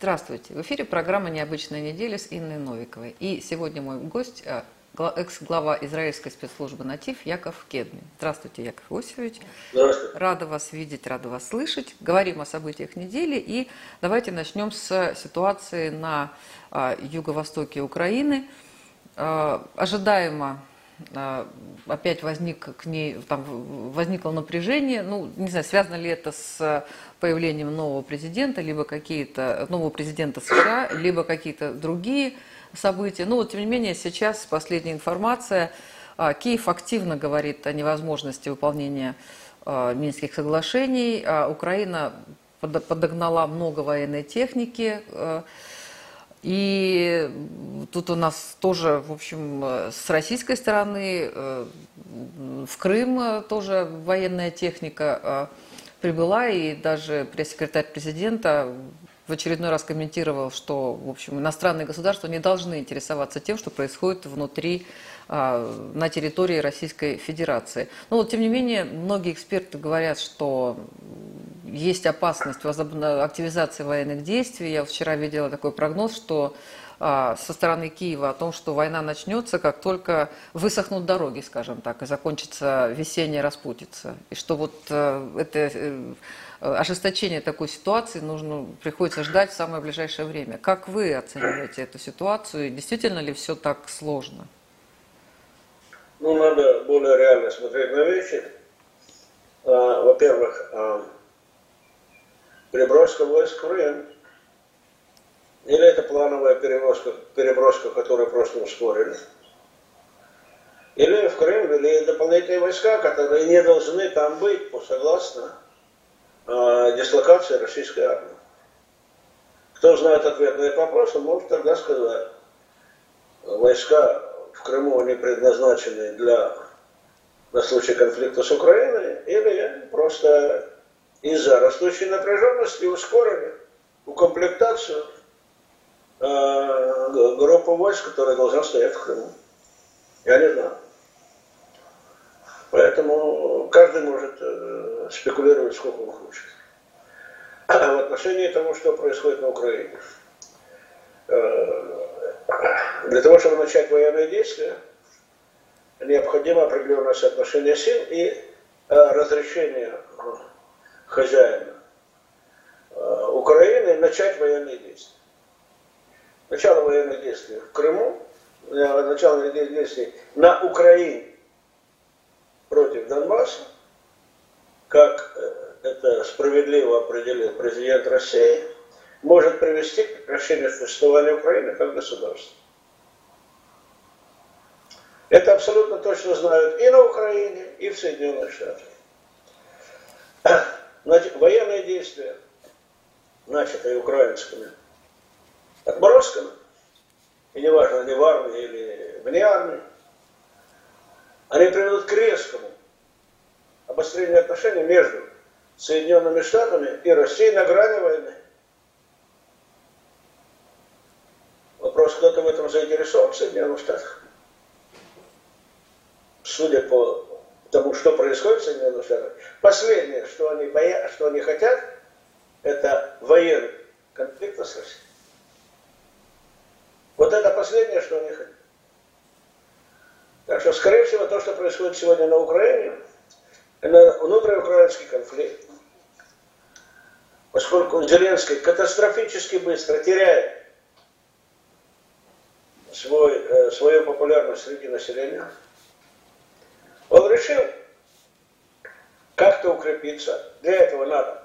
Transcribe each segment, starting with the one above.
Здравствуйте. В эфире программа «Необычная неделя» с Инной Новиковой. И сегодня мой гость а, экс-глава израильской спецслужбы «Натив» Яков Кедмин. Здравствуйте, Яков Иосифович. Здравствуйте. Рада вас видеть, рада вас слышать. Говорим о событиях недели. И давайте начнем с ситуации на а, юго-востоке Украины. А, ожидаемо опять возник к ней, там возникло напряжение. Ну, не знаю, связано ли это с появлением нового президента, либо какие-то, нового президента США, либо какие-то другие события. Но, тем не менее, сейчас последняя информация. А, Киев активно говорит о невозможности выполнения а, Минских соглашений. А Украина подогнала много военной техники. И тут у нас тоже, в общем, с российской стороны в Крым тоже военная техника прибыла, и даже пресс-секретарь президента в очередной раз комментировал, что, в общем, иностранные государства не должны интересоваться тем, что происходит внутри, а, на территории Российской Федерации. Но вот, тем не менее, многие эксперты говорят, что есть опасность активизации военных действий. Я вчера видела такой прогноз, что а, со стороны Киева о том, что война начнется, как только высохнут дороги, скажем так, и закончится весенняя распутица. И что вот э, это э, ожесточение такой ситуации нужно, приходится ждать в самое ближайшее время. Как вы оцениваете эту ситуацию? И действительно ли все так сложно? Ну, надо более реально смотреть на вещи. А, во-первых, а, переброска войск в Крым или это плановая переброска, переброска, которую просто ускорили? Или в Крым ввели дополнительные войска, которые не должны там быть, по согласно э, дислокации российской армии? Кто знает ответ на этот вопрос, он может тогда сказать. Войска в Крыму, они предназначены для на случай конфликта с Украиной, или просто из-за растущей напряженности ускорили укомплектацию э, группу войск, которая должна стоять в Крыму. Я не знаю. Поэтому каждый может э, спекулировать сколько он хочет. А в отношении того, что происходит на Украине. Э, для того, чтобы начать военные действия, необходимо определенное соотношение сил и э, разрешение хозяина э, Украины начать военные действия. Начало военных действий в Крыму, э, начало военных действий на Украине против Донбасса, как э, это справедливо определил президент России, может привести к прекращению существования Украины как государства. Это абсолютно точно знают и на Украине, и в Соединенных Штатах. Значит, военные действия, начатые украинскими отморозками, и неважно, они в армии или вне армии, они приведут к резкому обострению отношений между Соединенными Штатами и Россией на грани войны. Кто-то в этом заинтересован в Соединенных Штатах? Судя по тому, что происходит в Соединенных Штатах, последнее, что они, боя... что они хотят, это военный конфликт с Россией. Вот это последнее, что они хотят. Так что, скорее всего, то, что происходит сегодня на Украине, это внутриукраинский конфликт. Поскольку Зеленский катастрофически быстро теряет свой, э, свою популярность среди населения, он решил как-то укрепиться. Для этого надо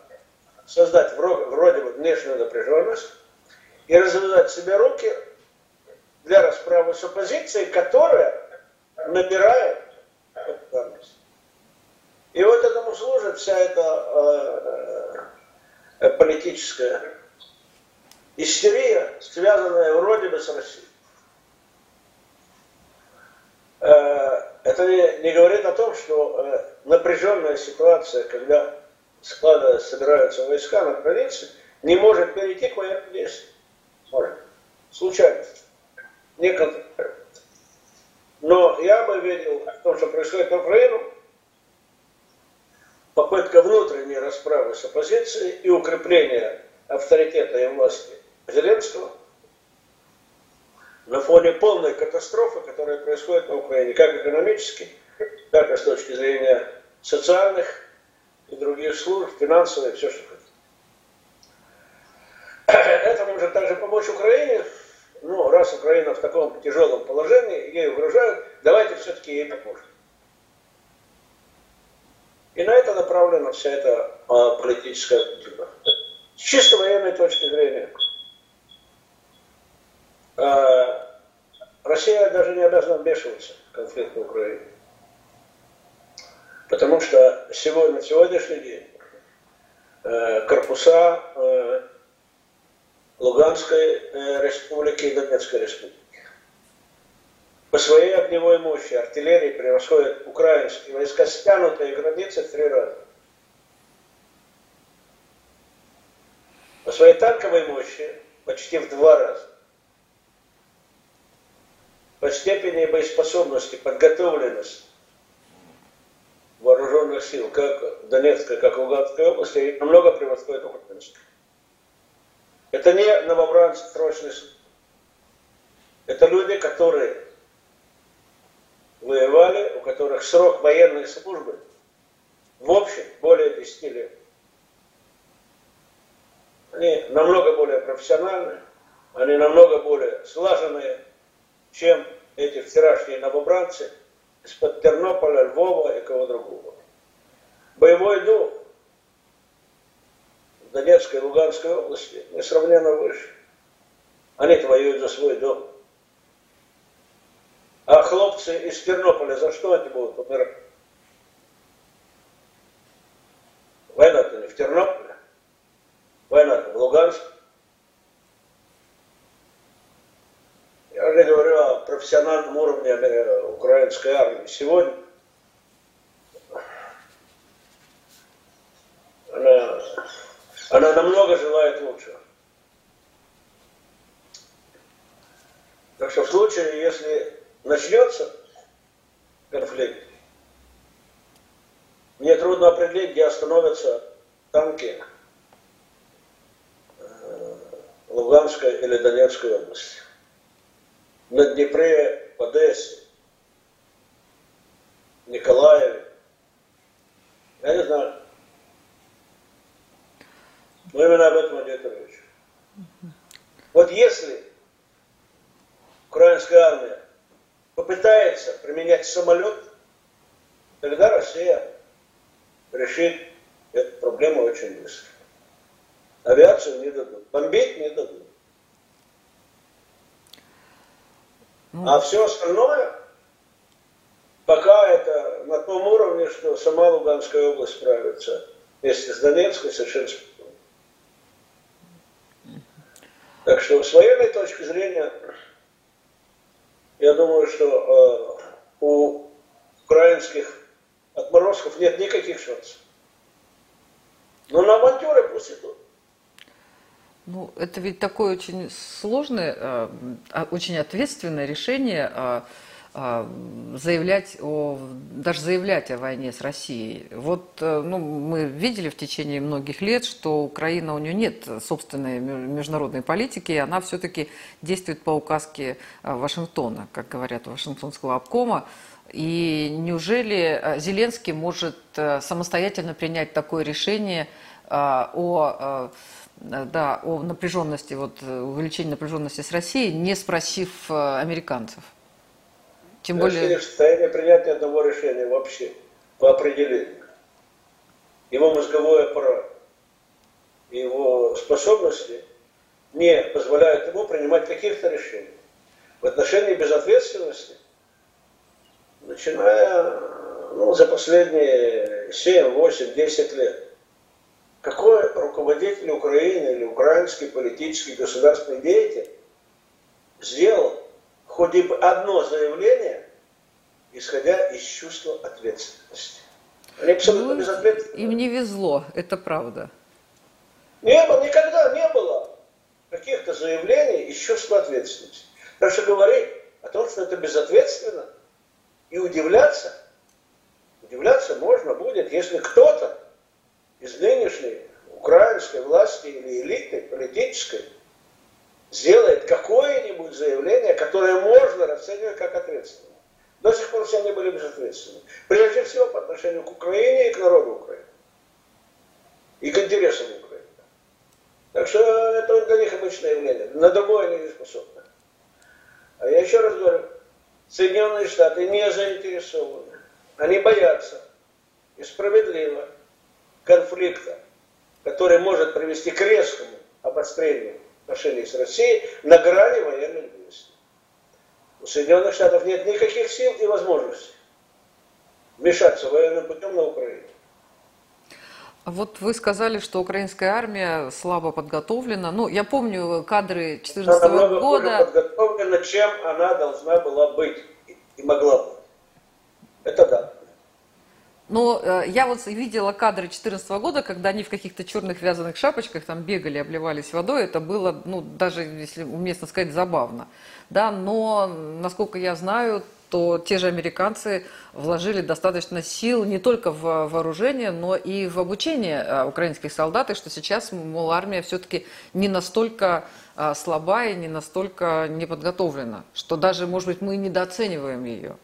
создать вроде бы внешнюю напряженность и развязать себе руки для расправы с оппозицией, которая набирает популярность. И вот этому служит вся эта э, э, политическая истерия, связанная вроде бы с Россией. Э, это не, говорит о том, что э, напряженная ситуация, когда склада собираются войска на границе, не может перейти к военным действиям. Может. Случайно. Не. Но я бы видел в том, что происходит на Украину, попытка внутренней расправы с оппозицией и укрепления авторитета и власти Зеленского на фоне полной катастрофы, которая происходит на Украине, как экономически, так и с точки зрения социальных и других служб, финансовых, все, что хотите. Это может также помочь Украине, ну, раз Украина в таком тяжелом положении, ей угрожают, давайте все-таки ей поможем. И на это направлена вся эта а, политическая культура. С чисто военной точки зрения, Россия даже не обязана вмешиваться в конфликт в Украине. Потому что сегодня, на сегодняшний день э, корпуса э, Луганской э, республики и Донецкой республики по своей огневой мощи артиллерии превосходят украинские войска, стянутые границы в три раза. По своей танковой мощи почти в два раза. По степени боеспособности, подготовленности вооруженных сил, как Донецкой, как Луганской области, намного превосходит украинских. Это не новобранцы срочный суд. Это люди, которые воевали, у которых срок военной службы в общем более 10 лет. Они намного более профессиональные, они намного более слаженные, чем эти вчерашние новобранцы из-под Тернополя, Львова и кого другого. Боевой дух в Донецкой и Луганской области несравненно выше. Они воюют за свой дом. А хлопцы из Тернополя за что они будут умирать? Война-то не в Тернополе, война-то в Луганске. Я уже говорю о уровне украинской армии. Сегодня она, она намного желает лучшего. Так что в случае, если начнется конфликт, мне трудно определить, где остановятся танки э, Луганской или Донецкой области. На Днепре, в Одессе, Николаеве. Я не знаю. Но именно об этом идет речь. Вот если украинская армия попытается применять самолет, тогда Россия решит эту проблему очень быстро. Авиацию не дадут, бомбить не дадут. Ну. А все остальное, пока это на том уровне, что сама Луганская область справится вместе с Донецкой совершенно спокойно. Так что с военной точки зрения я думаю, что э, у украинских отморозков нет никаких шансов. Но на авантюры пусть идут. Ну, это ведь такое очень сложное, э, а, очень ответственное решение э, а, заявлять о, даже заявлять о войне с Россией. Вот э, ну, мы видели в течение многих лет, что Украина, у нее нет собственной международной политики, и она все-таки действует по указке э, Вашингтона, как говорят, Вашингтонского обкома. И неужели Зеленский может самостоятельно принять такое решение о да, о напряженности, вот, увеличении напряженности с Россией, не спросив американцев? Тем более... Россия принять ни одного решения вообще, по определению. Его мозговой аппарат, его способности не позволяют ему принимать каких-то решений. В отношении безответственности, начиная ну, за последние 7, 8, 10 лет, какой руководитель Украины или украинский политический государственный деятель сделал хоть бы одно заявление, исходя из чувства ответственности. Они абсолютно ну, безответственны. Им не везло, это правда. Не было, никогда не было каких-то заявлений из чувства ответственности. Так что говорить о том, что это безответственно, и удивляться, удивляться можно будет, если кто-то из нынешней украинской власти или элиты политической сделает какое-нибудь заявление, которое можно расценивать как ответственное. До сих пор все они были безответственны. Прежде всего по отношению к Украине и к народу Украины. И к интересам Украины. Так что это для них обычное явление. На другое они не способны. А я еще раз говорю, Соединенные Штаты не заинтересованы. Они боятся и справедливо конфликта, который может привести к резкому обострению отношений с Россией на грани военных действий. У Соединенных Штатов нет никаких сил и возможностей вмешаться военным путем на Украине. А вот вы сказали, что украинская армия слабо подготовлена. Ну, я помню кадры 2014 года. Хуже подготовлена, чем она должна была быть и могла быть. Это да. Но э, я вот видела кадры 2014 года, когда они в каких-то черных вязаных шапочках там бегали, обливались водой. Это было, ну, даже, если уместно сказать, забавно. Да, но, насколько я знаю, что те же американцы вложили достаточно сил не только в вооружение, но и в обучение а, украинских солдат, и что сейчас, мол, армия все-таки не настолько а, слабая, не настолько неподготовлена, что даже, может быть, мы недооцениваем ее.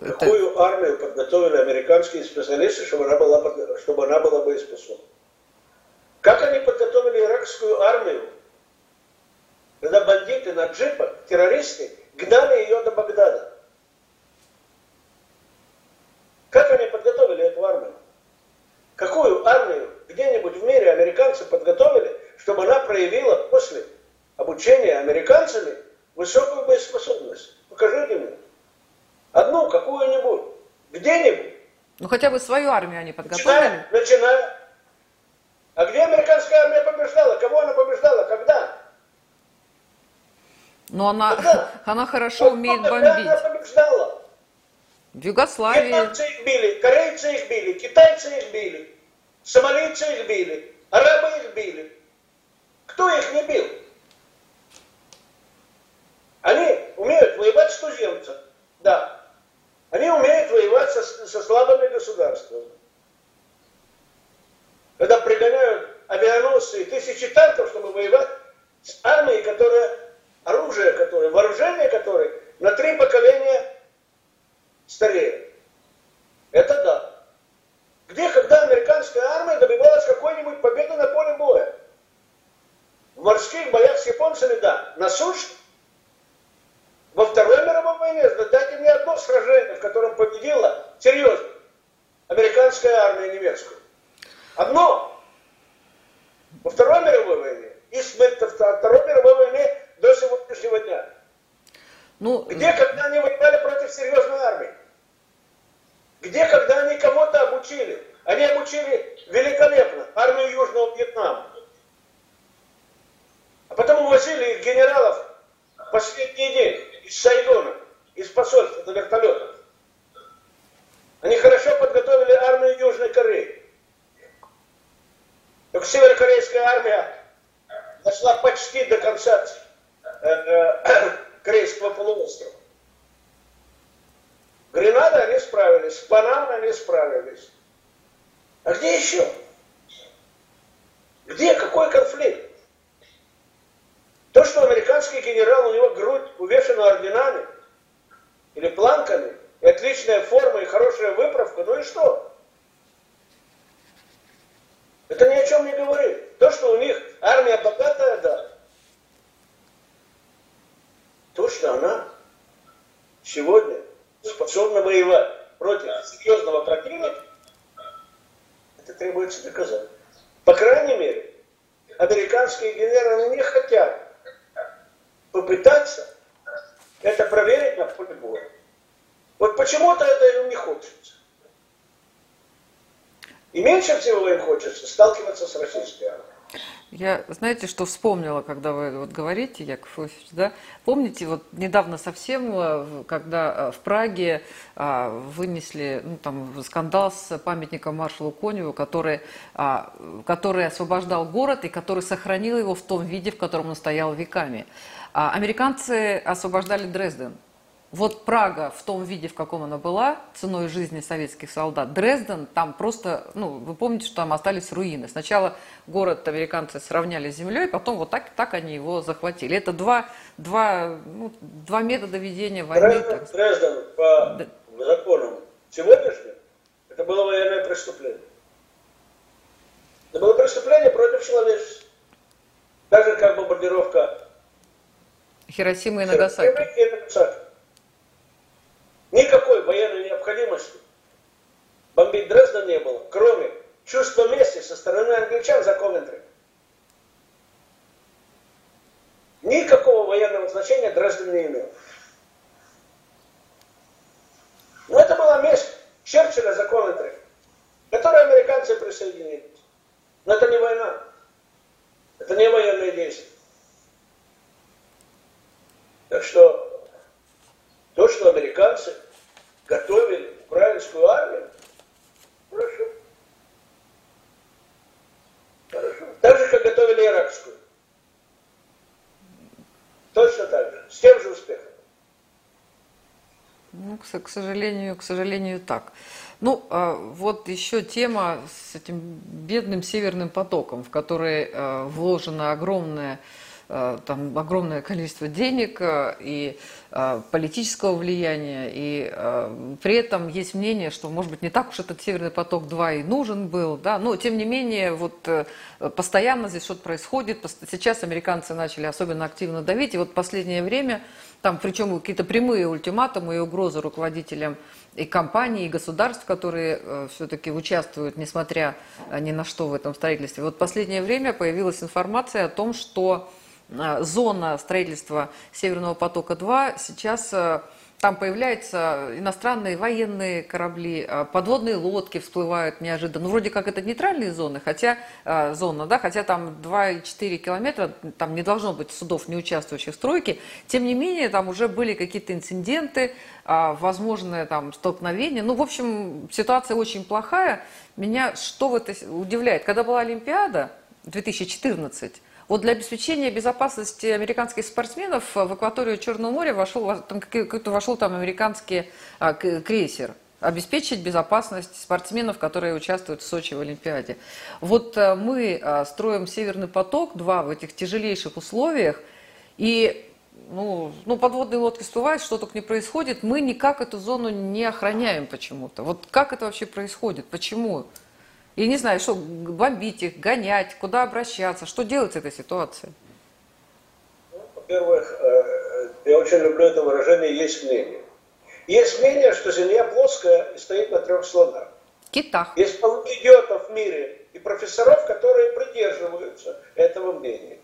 Какую Это... армию подготовили американские специалисты, чтобы она была, чтобы она была боеспособна? Как они подготовили иракскую армию, когда бандиты на джипах, террористы, гнали ее до Багдада. Как они подготовили эту армию? Какую армию где-нибудь в мире американцы подготовили, чтобы она проявила после обучения американцами высокую боеспособность? Покажите мне. Одну, какую-нибудь. Где-нибудь. Ну хотя бы свою армию они подготовили. Начиная. А где американская армия побеждала? Кого она побеждала? Когда? Но она, да. она хорошо умеет бомбить. Она побеждала. В Югославии. Вьетнамцы их били, корейцы их били, китайцы их били, сомалийцы их били, арабы их били. Кто их не бил? Они умеют воевать с туземцем, да. Они умеют воевать со, со слабыми государствами. Когда пригоняют авианосцы и тысячи танков, чтобы воевать с армией, которая оружие которое, вооружение которое на три поколения стареет. Это да. Где, когда американская армия добивалась какой-нибудь победы на поле боя? В морских боях с японцами, да. На суше? Во Второй мировой войне, дайте мне одно сражение, в котором победила, серьезно, американская армия немецкую. Одно. Во Второй мировой войне. И в Второй мировой войне до сегодняшнего дня. Ну, Где, когда они воевали против серьезной армии? Где, когда они кого-то обучили? Они обучили великолепно армию Южного Вьетнама. А потом увозили их генералов последний день из Сайгона, из посольства на вертолетах. Они хорошо подготовили армию Южной Кореи. Так северокорейская армия дошла почти до конца Э, э, Корейского полуострова. Гренада они справились, с Панамой они справились. А где еще? Где? Какой конфликт? То, что американский генерал, у него грудь увешана орденами или планками, и отличная форма, и хорошая выправка, ну и что? Это ни о чем не говорит. То, что у них армия богатая, да то, что она сегодня способна воевать против серьезного противника, это требуется доказать. По крайней мере, американские генералы не хотят попытаться это проверить на поле боя. Вот почему-то это им не хочется. И меньше всего им хочется сталкиваться с российской армией. Я, знаете, что вспомнила, когда вы вот говорите, Яков Иосифович, да? Помните, вот недавно совсем, э, когда э, в Праге а, вынесли ну, там, скандал с памятником маршалу Коневу, который, а, который освобождал город и который сохранил его в том виде, в котором он стоял веками. А, американцы освобождали Дрезден. Вот Прага в том виде, в каком она была, ценой жизни советских солдат. Дрезден, там просто, ну, вы помните, что там остались руины. Сначала город американцы сравняли с землей, потом вот так, так они его захватили. Это два, два, ну, два метода ведения войны. Дрезден, Дрезден по да. законам сегодняшним, это было военное преступление. Это было преступление против человечества. Так же, как бомбардировка Хиросимы и Нагасаки. Хиросимы и Нагасаки. Никакой военной необходимости бомбить Дрезден не было, кроме чувства мести со стороны англичан за Ковентри. Никакого военного значения Дрезден не имел. Но это была месть Черчилля за Ковентри, к которой американцы присоединились. Но это не война. Это не военные действия. Так что то, что американцы готовили украинскую армию, хорошо. Хорошо. Так же, как готовили иракскую. Точно так же. С тем же успехом. Ну, к, сожалению, к сожалению, так. Ну, а, вот еще тема с этим бедным северным потоком, в который а, вложено огромное Э, там огромное количество денег э, и э, политического влияния, и при этом есть мнение, что, может быть, не так уж этот Северный поток-2 и нужен был, да, но, тем не менее, вот постоянно здесь что-то происходит, сейчас американцы начали особенно активно давить, и вот последнее время, там, причем какие-то прямые ультиматумы и угрозы руководителям и компаний, и государств, которые э, все-таки участвуют, несмотря ни на что в этом строительстве. Вот последнее время появилась информация о том, что Э, зона строительства Северного потока-2 сейчас э, там появляются иностранные военные корабли, э, подводные лодки всплывают неожиданно. Ну, вроде как это нейтральные зоны, хотя зона, да, хотя там 2,4 километра, там не должно быть судов, не участвующих в стройке. Тем не менее, там уже были какие-то инциденты, возможное там столкновение. Ну, в общем, ситуация очень плохая. Меня что в это удивляет? Когда была Олимпиада 2014, вот для обеспечения безопасности американских спортсменов в акваторию Черного моря вошел, там, какой-то вошел там американский а, крейсер обеспечить безопасность спортсменов, которые участвуют в Сочи в Олимпиаде. Вот а, мы а, строим Северный поток-2 в этих тяжелейших условиях, и ну, ну, подводные лодки всплывают, что только не происходит, мы никак эту зону не охраняем почему-то. Вот как это вообще происходит? Почему? Я не знаю, что бомбить их, гонять, куда обращаться, что делать с этой ситуацией? Ну, во-первых, э, я очень люблю это выражение «есть мнение». Есть мнение, что Земля плоская и стоит на трех слонах. Китах. Есть полно идиотов в мире и профессоров, которые придерживаются этого мнения.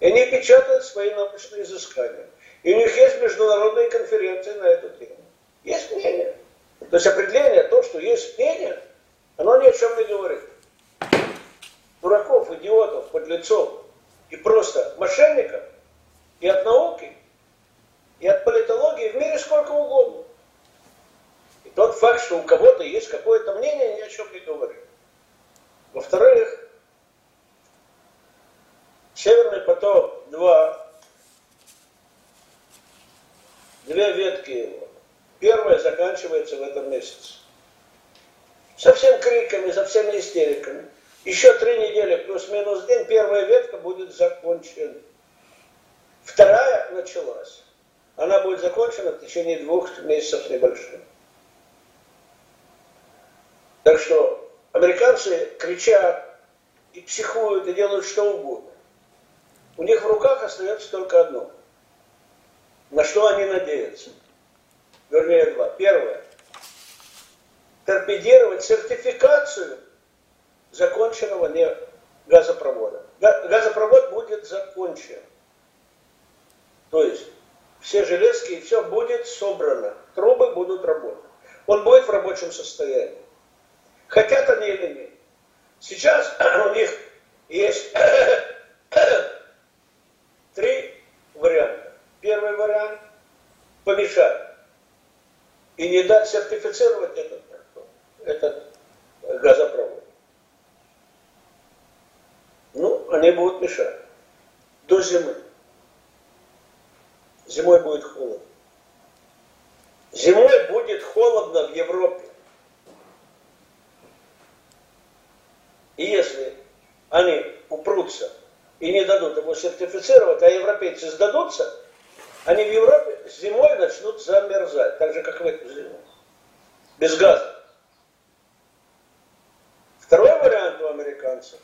И они печатают свои научные изыскания. И у них есть международные конференции на эту тему. Есть мнение. То есть определение, то, что есть мнение – оно ни о чем не говорит. Дураков, идиотов, подлецов и просто мошенников и от науки, и от политологии в мире сколько угодно. И тот факт, что у кого-то есть какое-то мнение, ни о чем не говорит. Во-вторых, Северный поток-2, две ветки его. Первая заканчивается в этом месяце со всем криками, со всеми истериками. Еще три недели плюс-минус день, первая ветка будет закончена. Вторая началась. Она будет закончена в течение двух месяцев небольшим. Так что американцы кричат и психуют, и делают что угодно. У них в руках остается только одно. На что они надеются? Вернее, два. Первое торпедировать сертификацию законченного газопровода. Газопровод будет закончен. То есть все железки и все будет собрано. Трубы будут работать. Он будет в рабочем состоянии. Хотят они или нет. Сейчас у них есть три варианта. Первый вариант – помешать и не дать сертифицировать этот этот газопровод. Ну, они будут мешать. До зимы. Зимой будет холодно. Зимой будет холодно в Европе. И если они упрутся и не дадут его сертифицировать, а европейцы сдадутся, они в Европе зимой начнут замерзать, так же, как в эту зиму. Без газа. Второй вариант у американцев.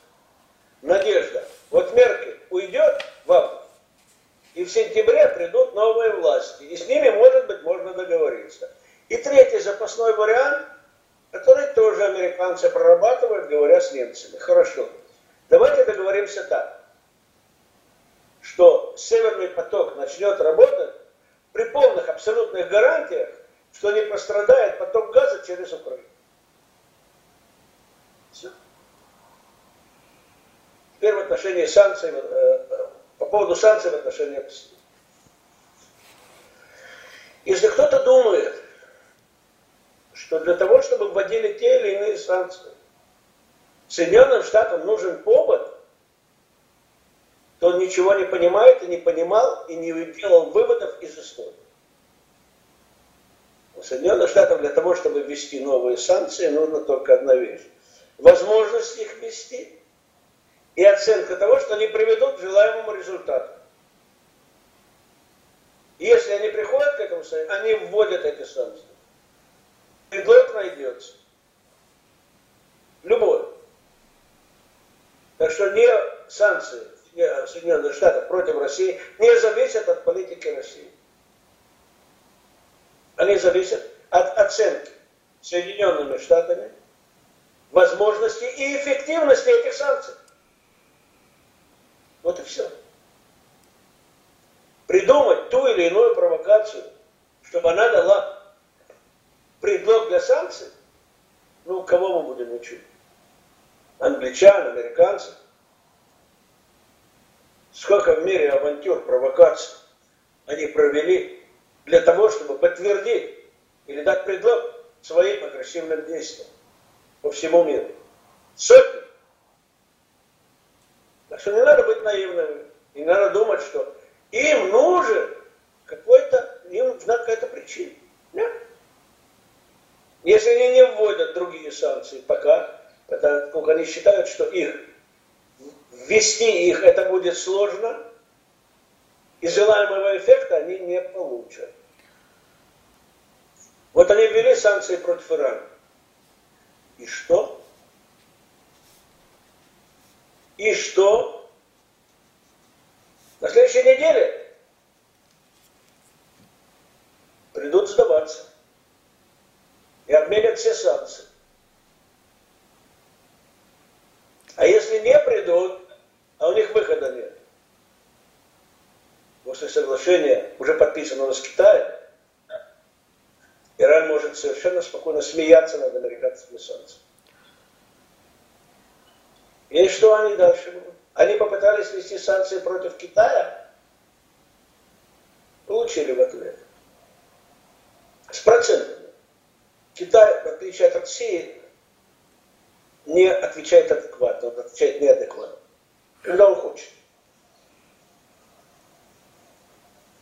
Надежда. Вот Меркель уйдет в август, и в сентябре придут новые власти, и с ними, может быть, можно договориться. И третий запасной вариант, который тоже американцы прорабатывают, говоря с немцами. Хорошо. Давайте договоримся так, что Северный поток начнет работать при полных абсолютных гарантиях, что не пострадает поток газа через Украину. Теперь в отношении санкций, э, по поводу санкций в отношении России. Если кто-то думает, что для того, чтобы вводили те или иные санкции, Соединенным Штатам нужен повод, то он ничего не понимает и не понимал и не делал выводов из истории. У Соединенных Штатов для того, чтобы ввести новые санкции, нужно только одна вещь. Возможность их ввести и оценка того, что они приведут к желаемому результату. Если они приходят к этому, они вводят эти санкции. Предлог найдется. Любой. Так что не санкции Соединенных Штатов против России не зависят от политики России. Они зависят от оценки Соединенными Штатами возможности и эффективности этих санкций. Вот и все. Придумать ту или иную провокацию, чтобы она дала предлог для санкций, ну, кого мы будем учить? Англичан, американцев. Сколько в мире авантюр, провокаций они провели для того, чтобы подтвердить или дать предлог своим агрессивным действиям по всему миру. Сотни. Что не надо быть наивными. Не надо думать, что им нужен какой-то, им нужна какая-то причина. Нет. Если они не вводят другие санкции пока, поскольку они считают, что их ввести их это будет сложно, и желаемого эффекта они не получат. Вот они ввели санкции против Ирана. И что? И что? На следующей неделе придут сдаваться и обменят все санкции. А если не придут, а у них выхода нет, после соглашения, уже подписанного с Китаем, Иран может совершенно спокойно смеяться над американскими санкциями. И что они дальше будут? Они попытались ввести санкции против Китая, получили в ответ. С процентами. Китай, в отличие от России, не отвечает адекватно, он отвечает неадекватно. Когда он хочет.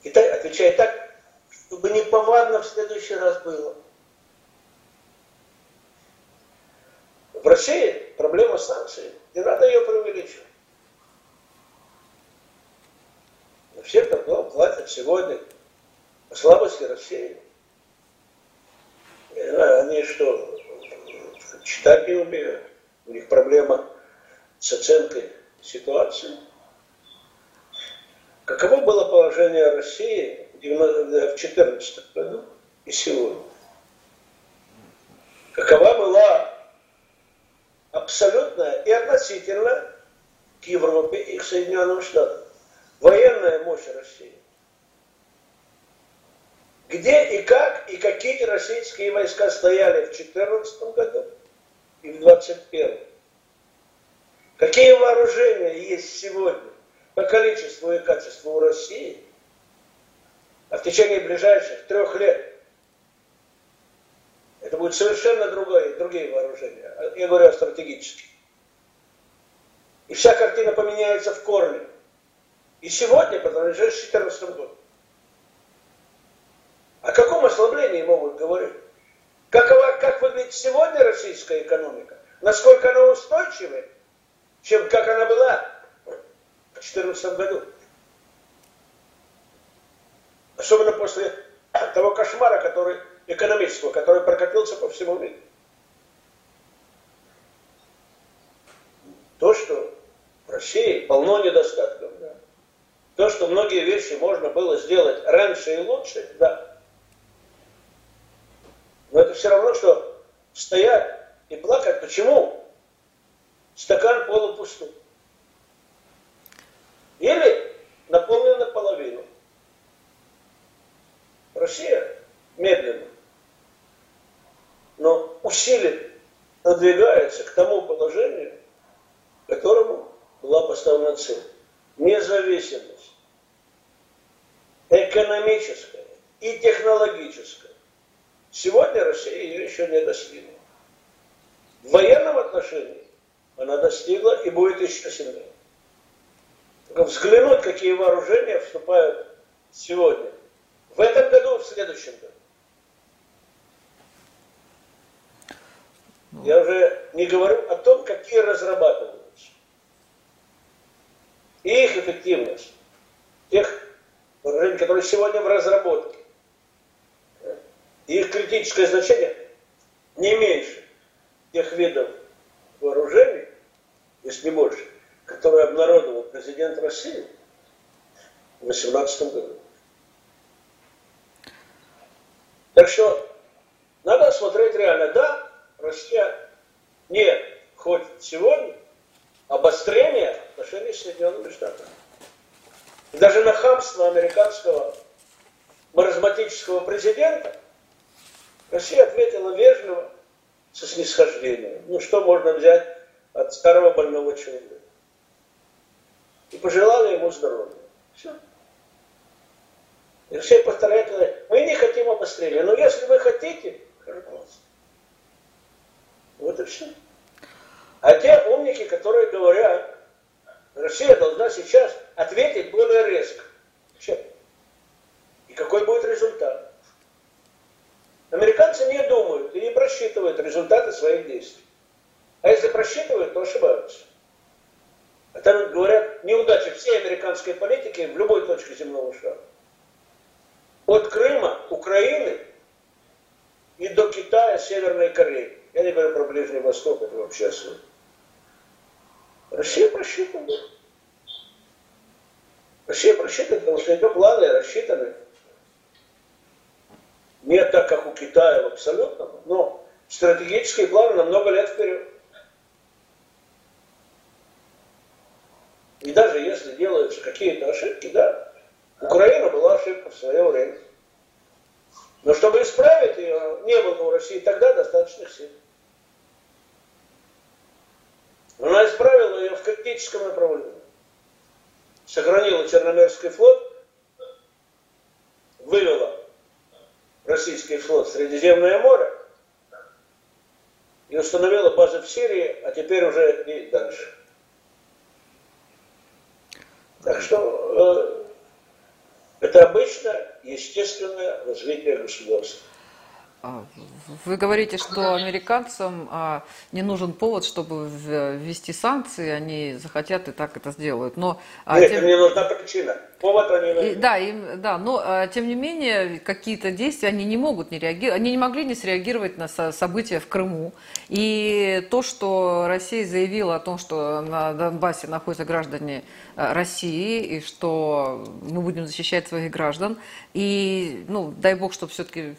Китай отвечает так, чтобы неповадно в следующий раз было. В России проблема санкций. Не надо ее преувеличивать. Все, кто платят сегодня по слабости России. Знаю, они что, читать не умеют. У них проблема с оценкой ситуации. Каково было положение России в 2014 году и сегодня? Какова была абсолютная и относительно к Европе и к Соединенным Штатам военная мощь России? Где и как и какие российские войска стояли в 2014 году и в 2021? Какие вооружения есть сегодня? по количеству и качеству у России, а в течение ближайших трех лет это будет совершенно другое, другие вооружения. Я говорю о стратегических. И вся картина поменяется в корне. И сегодня, потому что 2014 году. О каком ослаблении могут говорить? Какова, как выглядит сегодня российская экономика? Насколько она устойчивая, чем как она была в 2014 году? Особенно после того кошмара, который экономического, который прокатился по всему миру. То, что в России полно недостатков, да. То, что многие вещи можно было сделать раньше и лучше, да. Но это все равно, что стоять и плакать. Почему? Стакан полупустой. Или наполнен наполовину. Россия медленно, но усиленно продвигается к тому положению, которому была поставлена цель. Независимость экономическая и технологическая. Сегодня Россия ее еще не достигла. В военном отношении она достигла и будет еще сильнее. Только взглянуть, какие вооружения вступают сегодня. В этом году, в следующем году. Я уже не говорю о том, какие разрабатываются. И их эффективность. Тех вооружений, которые сегодня в разработке их критическое значение не меньше тех видов вооружений, если не больше, которые обнародовал президент России в 2018 году. Так что надо смотреть реально. Да, Россия не хоть сегодня обострение отношений с Соединенными Штатами. И даже на хамство американского маразматического президента Россия ответила вежливо, со снисхождением. Ну, что можно взять от старого больного человека? И пожелала ему здоровья. Все. И все повторяют, мы не хотим обострения. Но если вы хотите, пожалуйста. Вот и все. А те умники, которые говорят, Россия должна сейчас ответить более резко. Все. И какой будет результат? Американцы не думают и не просчитывают результаты своих действий. А если просчитывают, то ошибаются. Это говорят неудачи всей американской политики в любой точке земного шара. От Крыма, Украины и до Китая, Северной Кореи. Я не говорю про Ближний Восток, это вообще особо. Россия просчитывает. Россия просчитывает, потому что ее планы рассчитаны не так, как у Китая в абсолютном, но стратегические планы на много лет вперед. И даже если делаются какие-то ошибки, да, Украина была ошибка в свое время. Но чтобы исправить ее, не было у России тогда достаточных сил. Она исправила ее в критическом направлении. Сохранила Черноморский флот, вывела российский флот в Средиземное море и установила базы в Сирии, а теперь уже и дальше. Так что э, это обычное, естественное развитие государства. А, вы говорите, что американцам а, не нужен повод, чтобы ввести санкции, они захотят и так это сделают. Но, а, Нет, тем... не нужна причина. Повод они и, Да, им, да, но тем не менее какие-то действия они не могут не реагировать, они не могли не среагировать на события в Крыму. И то, что Россия заявила о том, что на Донбассе находятся граждане России, и что мы будем защищать своих граждан, и, ну, дай бог, чтобы все-таки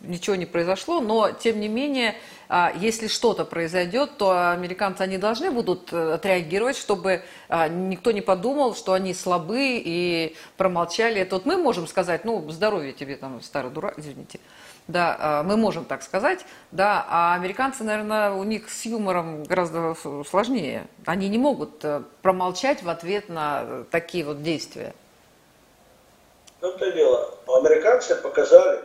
ничего не произошло, но тем не менее, а, если что-то произойдет, то американцы они должны будут э, отреагировать, чтобы а, никто не подумал, что они слабы и промолчали. Это вот мы можем сказать, ну, здоровье тебе там, старый дурак, извините. Да, а, мы можем так сказать, да, а американцы, наверное, у них с юмором гораздо сложнее. Они не могут э, промолчать в ответ на такие вот действия. В том-то дело, американцы показали,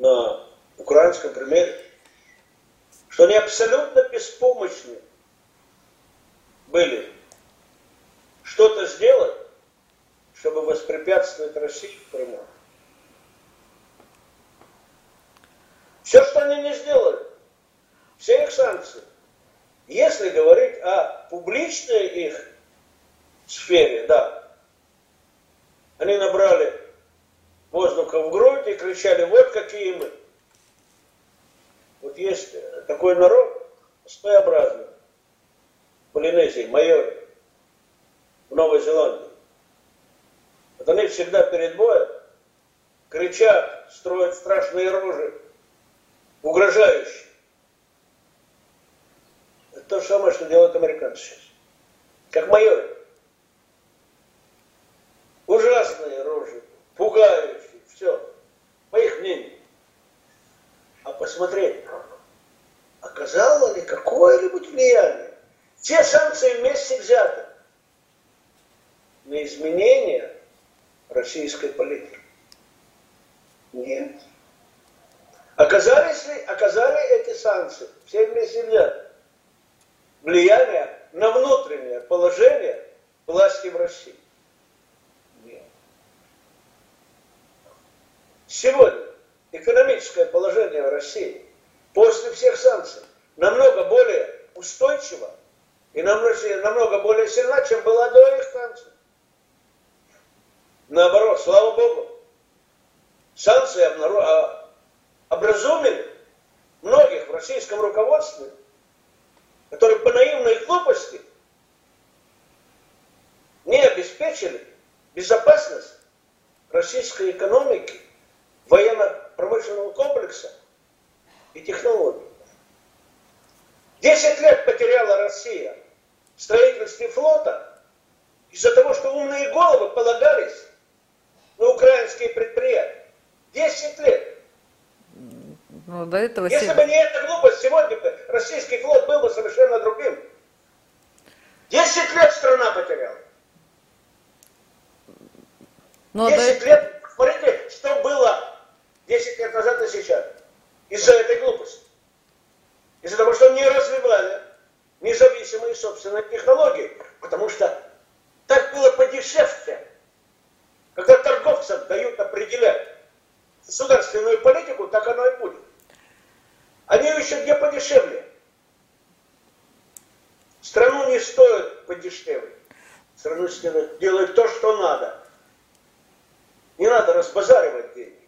на украинском примере, что они абсолютно беспомощны были что-то сделать, чтобы воспрепятствовать России в Крыму. они не сделали. Все их санкции. Если говорить о публичной их сфере, да, они набрали воздуха в грудь и кричали, вот какие мы. Вот есть такой народ своеобразный в Полинезии, майори, в Новой Зеландии. Вот они всегда перед боем кричат, строят страшные рожи, угрожающие. Это то же самое, что делают американцы сейчас. Как майоры. Ужасные рожи, пугающие, все. По их мнению. Посмотреть, оказало ли какое-нибудь влияние все санкции вместе взяты на изменение российской политики? Нет. Оказались ли, оказали эти санкции, все вместе взяты, влияние на внутреннее положение власти в России? Нет. Сегодня экономическое положение России после всех санкций намного более устойчиво и намного более сильна, чем была до их санкций. Наоборот, слава Богу, санкции а, образумили многих в российском руководстве, которые по наивной глупости не обеспечили безопасность российской экономики, военно-промышленного комплекса и технологий. Десять лет потеряла Россия в строительстве флота из-за того, что умные головы полагались на украинские предприятия. Десять лет. Ну, до этого Если 7... бы не эта глупость, сегодня бы российский флот был бы совершенно другим. Десять лет страна потеряла. Ну, а Десять до... лет, смотрите, что было десять лет назад и сейчас. Из-за этой глупости. Из-за того, что не развивали независимые собственные технологии. Потому что так было подешевле. Когда торговцам дают определять государственную политику, так оно и будет. Они ищут где подешевле. Страну не стоит подешевле. Страну делают то, что надо. Не надо разбазаривать деньги.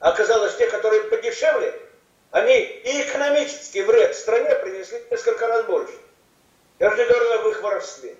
Оказалось, те, которые подешевле, они и экономический вред стране принесли несколько раз больше. Я же говорю об их воровстве.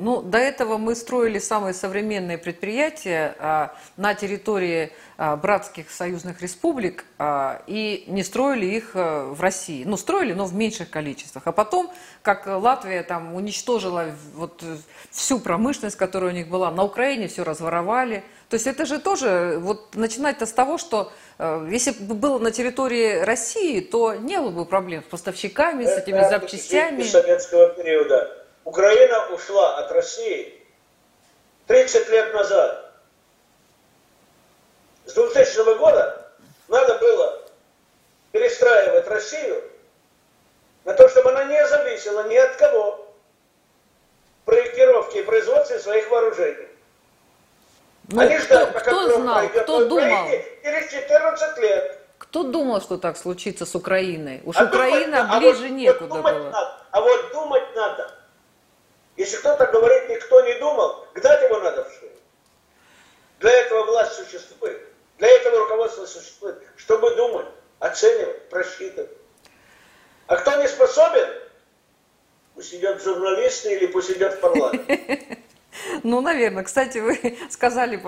Ну, до этого мы строили самые современные предприятия а, на территории а, братских союзных республик а, и не строили их а, в России. Ну, строили, но в меньших количествах. А потом, как Латвия там уничтожила вот всю промышленность, которая у них была, на Украине все разворовали. То есть это же тоже, вот начинать-то с того, что э, если бы было на территории России, то не было бы проблем с поставщиками, с этими запчастями. советского периода Украина ушла от России 30 лет назад. С 2000 года надо было перестраивать Россию на то, чтобы она не зависела ни от кого в проектировке и производстве своих вооружений. Ну, Они кто, ждали, пока кто знал, кто думал? Через 14 лет. Кто думал, что так случится с Украиной? Уж а Украина думать, ближе а вот, некуда вот было. Надо, а вот думать надо. Если кто-то говорит, никто не думал, гнать его надо в шею. Для этого власть существует. Для этого руководство существует. Чтобы думать, оценивать, просчитывать. А кто не способен, пусть идет в журналисты или пусть идет в парламент. Ну, наверное. Кстати, вы сказали,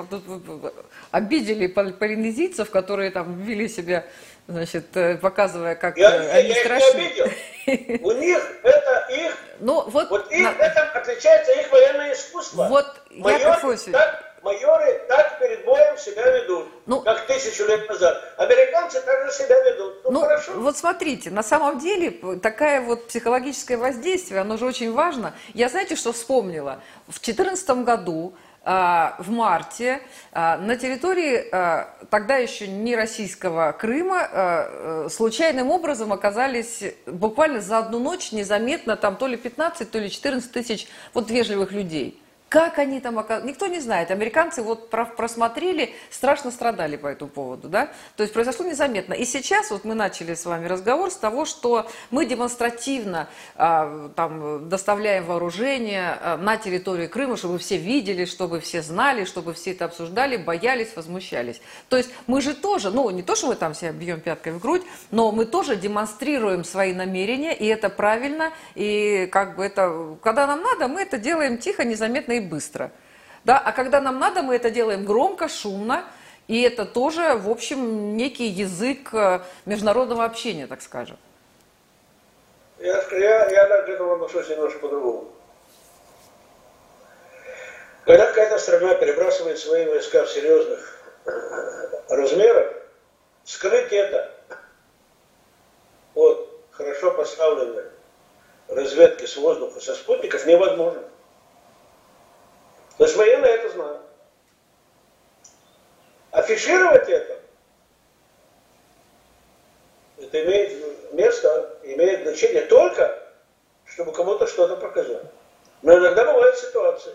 обидели полинезийцев, которые там вели себя, значит, э, показывая, как я, э, они я страшны. Их не обидел. У них это их, ну, вот, вот их, на... это отличается их военное искусство. Вот Майор, я так майоры так перед боем себя ведут, ну, как тысячу лет назад. Американцы также себя ведут. Ну, ну хорошо. Вот смотрите, на самом деле такая вот психологическое воздействие, оно же очень важно. Я знаете, что вспомнила? В 2014 году в марте а, на территории а, тогда еще не российского Крыма случайным образом оказались буквально за одну ночь незаметно там то ли 15, то ли 14 тысяч вот вежливых людей. Как они там оказались? Никто не знает. Американцы вот просмотрели, страшно страдали по этому поводу, да? То есть произошло незаметно. И сейчас вот мы начали с вами разговор с того, что мы демонстративно а, там доставляем вооружение а, на территорию Крыма, чтобы все видели, чтобы все знали, чтобы все это обсуждали, боялись, возмущались. То есть мы же тоже, ну не то, что мы там все бьем пяткой в грудь, но мы тоже демонстрируем свои намерения, и это правильно, и как бы это, когда нам надо, мы это делаем тихо, незаметно быстро. Да? А когда нам надо, мы это делаем громко, шумно, и это тоже, в общем, некий язык э, международного общения, так скажем. Я, я, я к этому отношусь немножко по-другому. Когда какая-то страна перебрасывает свои войска в серьезных э, размерах, скрыть это от хорошо поставленной разведки с воздуха, со спутников невозможно. Есть военные это знают. Афишировать это, это имеет место, имеет значение только, чтобы кому-то что-то показать. Но иногда бывают ситуации,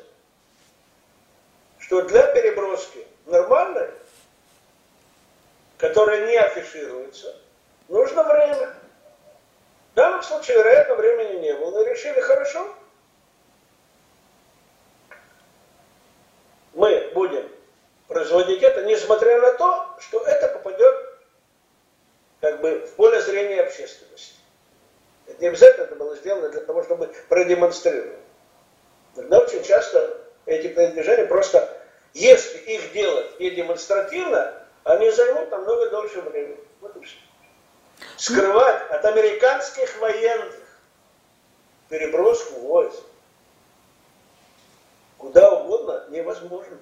что для переброски нормальной, которая не афишируется, нужно время. В данном случае, вероятно, времени не было. И решили, хорошо, мы будем производить это, несмотря на то, что это попадет как бы в поле зрения общественности. Это не обязательно это было сделано для того, чтобы продемонстрировать. Тогда очень часто эти передвижения просто, если их делать не демонстративно, они займут намного дольше времени. Вот и все. Скрывать от американских военных переброску войск куда угодно невозможно.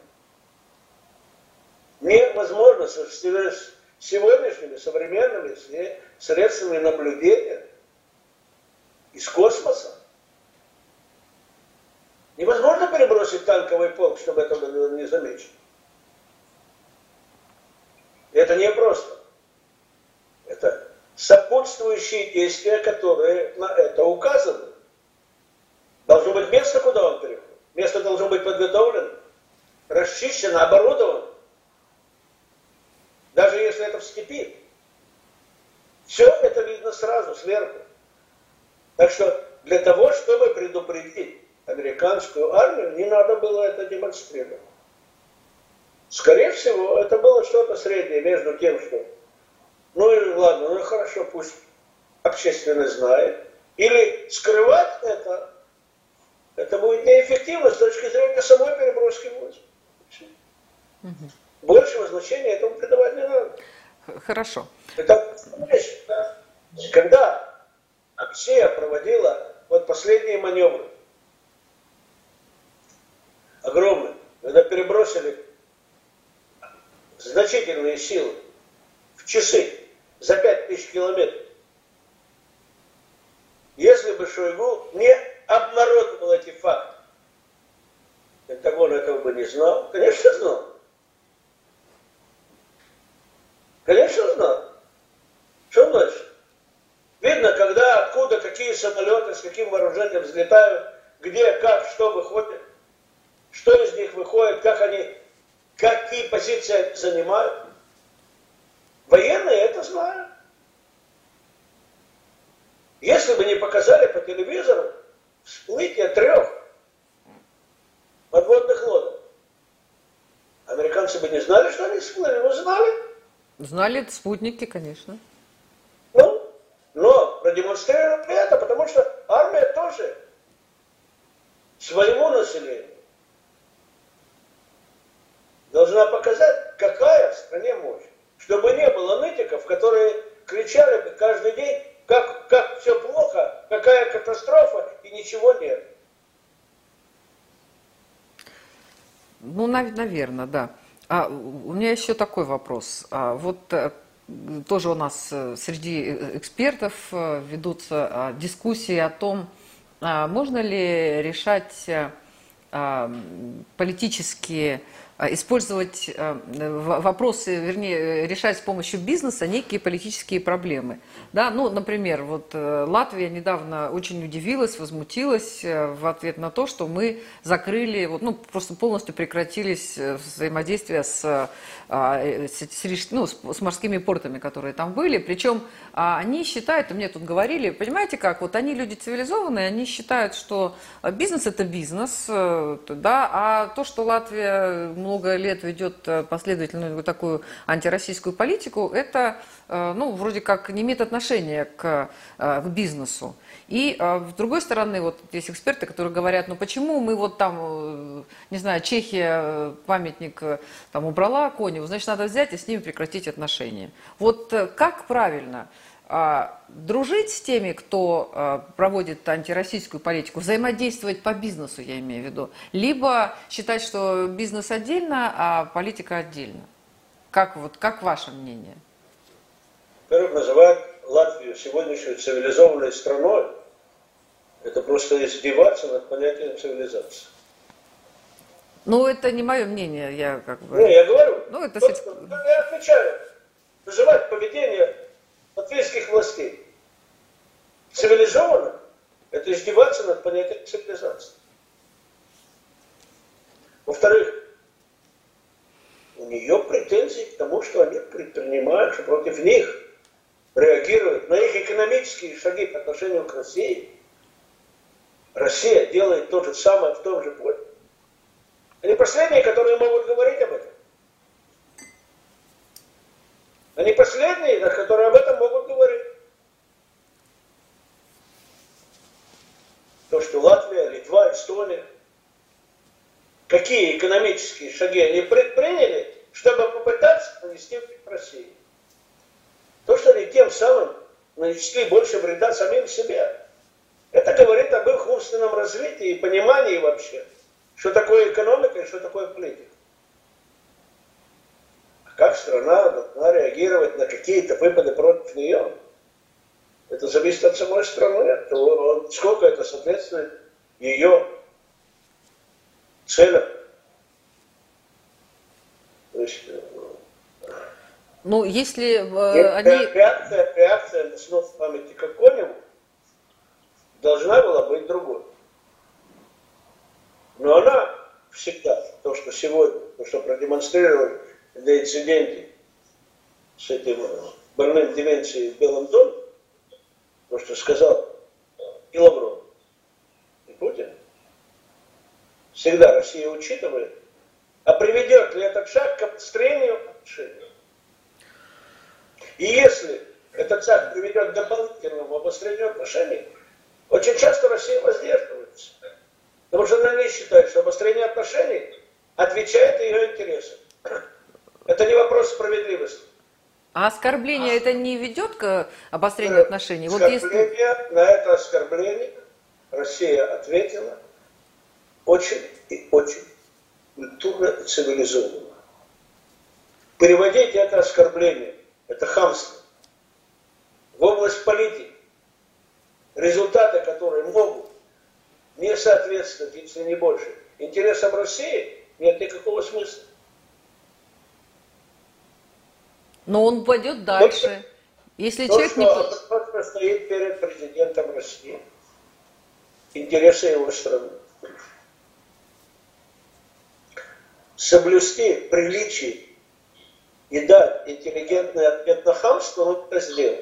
Невозможно с сегодняшними современными средствами наблюдения из космоса. Невозможно перебросить танковый полк, чтобы это было не замечено. Это не просто. Это сопутствующие действия, которые на это указаны. Должно быть место, куда он переходит. Место должно быть подготовлено, расчищено, оборудовано. Даже если это в степи. Все это видно сразу, сверху. Так что для того, чтобы предупредить американскую армию, не надо было это демонстрировать. Скорее всего, это было что-то среднее между тем, что ну и ладно, ну хорошо, пусть общественность знает. Или скрывать это это будет неэффективно с точки зрения самой переброски войск. Угу. Большего значения этому придавать не надо. Хорошо. Это когда Россия проводила вот последние маневры, огромные, когда перебросили значительные силы в часы за 5000 километров. Если бы Шойгу не обнародовал эти факты. Пентагон этого бы не знал. Конечно, знал. Конечно, знал. Что значит? Видно, когда, откуда, какие самолеты, с каким вооружением взлетают, где, как, что выходит, что из них выходит, как они, какие позиции занимают. Военные это знают. Если бы не показали по телевизору, всплытие трех подводных лодок. Американцы бы не знали, что они всплыли, но знали. Знали спутники, конечно. Ну, но продемонстрировали это, потому что армия тоже своему населению должна показать, какая в стране мощь. Чтобы не было нытиков, которые кричали бы каждый день, как, как все плохо, какая катастрофа, и ничего нет. Ну, наверное, да. А у меня еще такой вопрос. А, вот э, тоже у нас э, среди э, экспертов ведутся а, дискуссии о том, а, можно ли решать политические использовать а, вопросы, вернее, решать с помощью бизнеса некие политические проблемы. Да, ну, например, вот э, Латвия недавно очень удивилась, возмутилась э, в ответ на то, что мы закрыли, вот, ну, просто полностью прекратились э, взаимодействия с, а, с, ну, с морскими портами, которые там были. Причем они считают, мне тут говорили, понимаете как, вот они люди цивилизованные, они считают, что бизнес это бизнес, да, а то, что Латвия много лет ведет э, последовательную такую антироссийскую политику, это, э, ну, вроде как не имеет отношения к, э, к бизнесу. И с другой стороны, вот есть эксперты, которые говорят, ну почему мы вот там, не знаю, Чехия памятник там убрала Коневу, значит, надо взять и с ними прекратить отношения. Вот как правильно? А, дружить с теми, кто а, проводит антироссийскую политику, взаимодействовать по бизнесу, я имею в виду, либо считать, что бизнес отдельно, а политика отдельно. Как, вот, как ваше мнение? Во-первых, называть Латвию сегодняшней цивилизованной страной, это просто издеваться над понятием цивилизации. Ну, это не мое мнение, я как бы... Не, я говорю. Ну, это... Вот, я отвечаю. Называть поведение латвийских властей. Цивилизованно – это издеваться над понятием цивилизации. Во-вторых, у нее претензии к тому, что они предпринимают, что против них реагируют на их экономические шаги по отношению к России. Россия делает то же самое в том же поле. Они последние, которые могут говорить об этом. Они последние, которые об этом могут говорить. То, что Латвия, Литва, Эстония, какие экономические шаги они предприняли, чтобы попытаться нанести в России. То, что они тем самым нанесли больше вреда самим себе. Это говорит об их умственном развитии и понимании вообще, что такое экономика и что такое политика как страна должна реагировать на какие-то выпады против нее. Это зависит от самой страны, от того, сколько это соответствует ее целям. То есть, ну, если э, они... Реакция, реакция на снос памяти Коконеву должна была быть другой. Но она всегда, то, что сегодня, то, что продемонстрировали на инциденте с этим больным деменцией в Белом доме, то, что сказал и Лавров, и Путин, всегда Россия учитывает, а приведет ли этот шаг к обострению отношений? И если этот шаг приведет к дополнительному обострению отношений, очень часто Россия воздерживается. Потому что она не считает, что обострение отношений отвечает ее интересам. Это не вопрос справедливости. А оскорбление а... это не ведет к обострению э, отношений? Вот если... На это оскорбление Россия ответила очень и очень культурно и цивилизованно. Переводить это оскорбление, это хамство, в область политики, результаты которые могут не соответствовать, если не больше, интересам России, нет никакого смысла. Но он пойдет дальше. То, Если то, человек что, не... То, что стоит перед президентом России. Интересы его страны. Соблюсти приличие и дать интеллигентный ответ на хамство, он это сделал.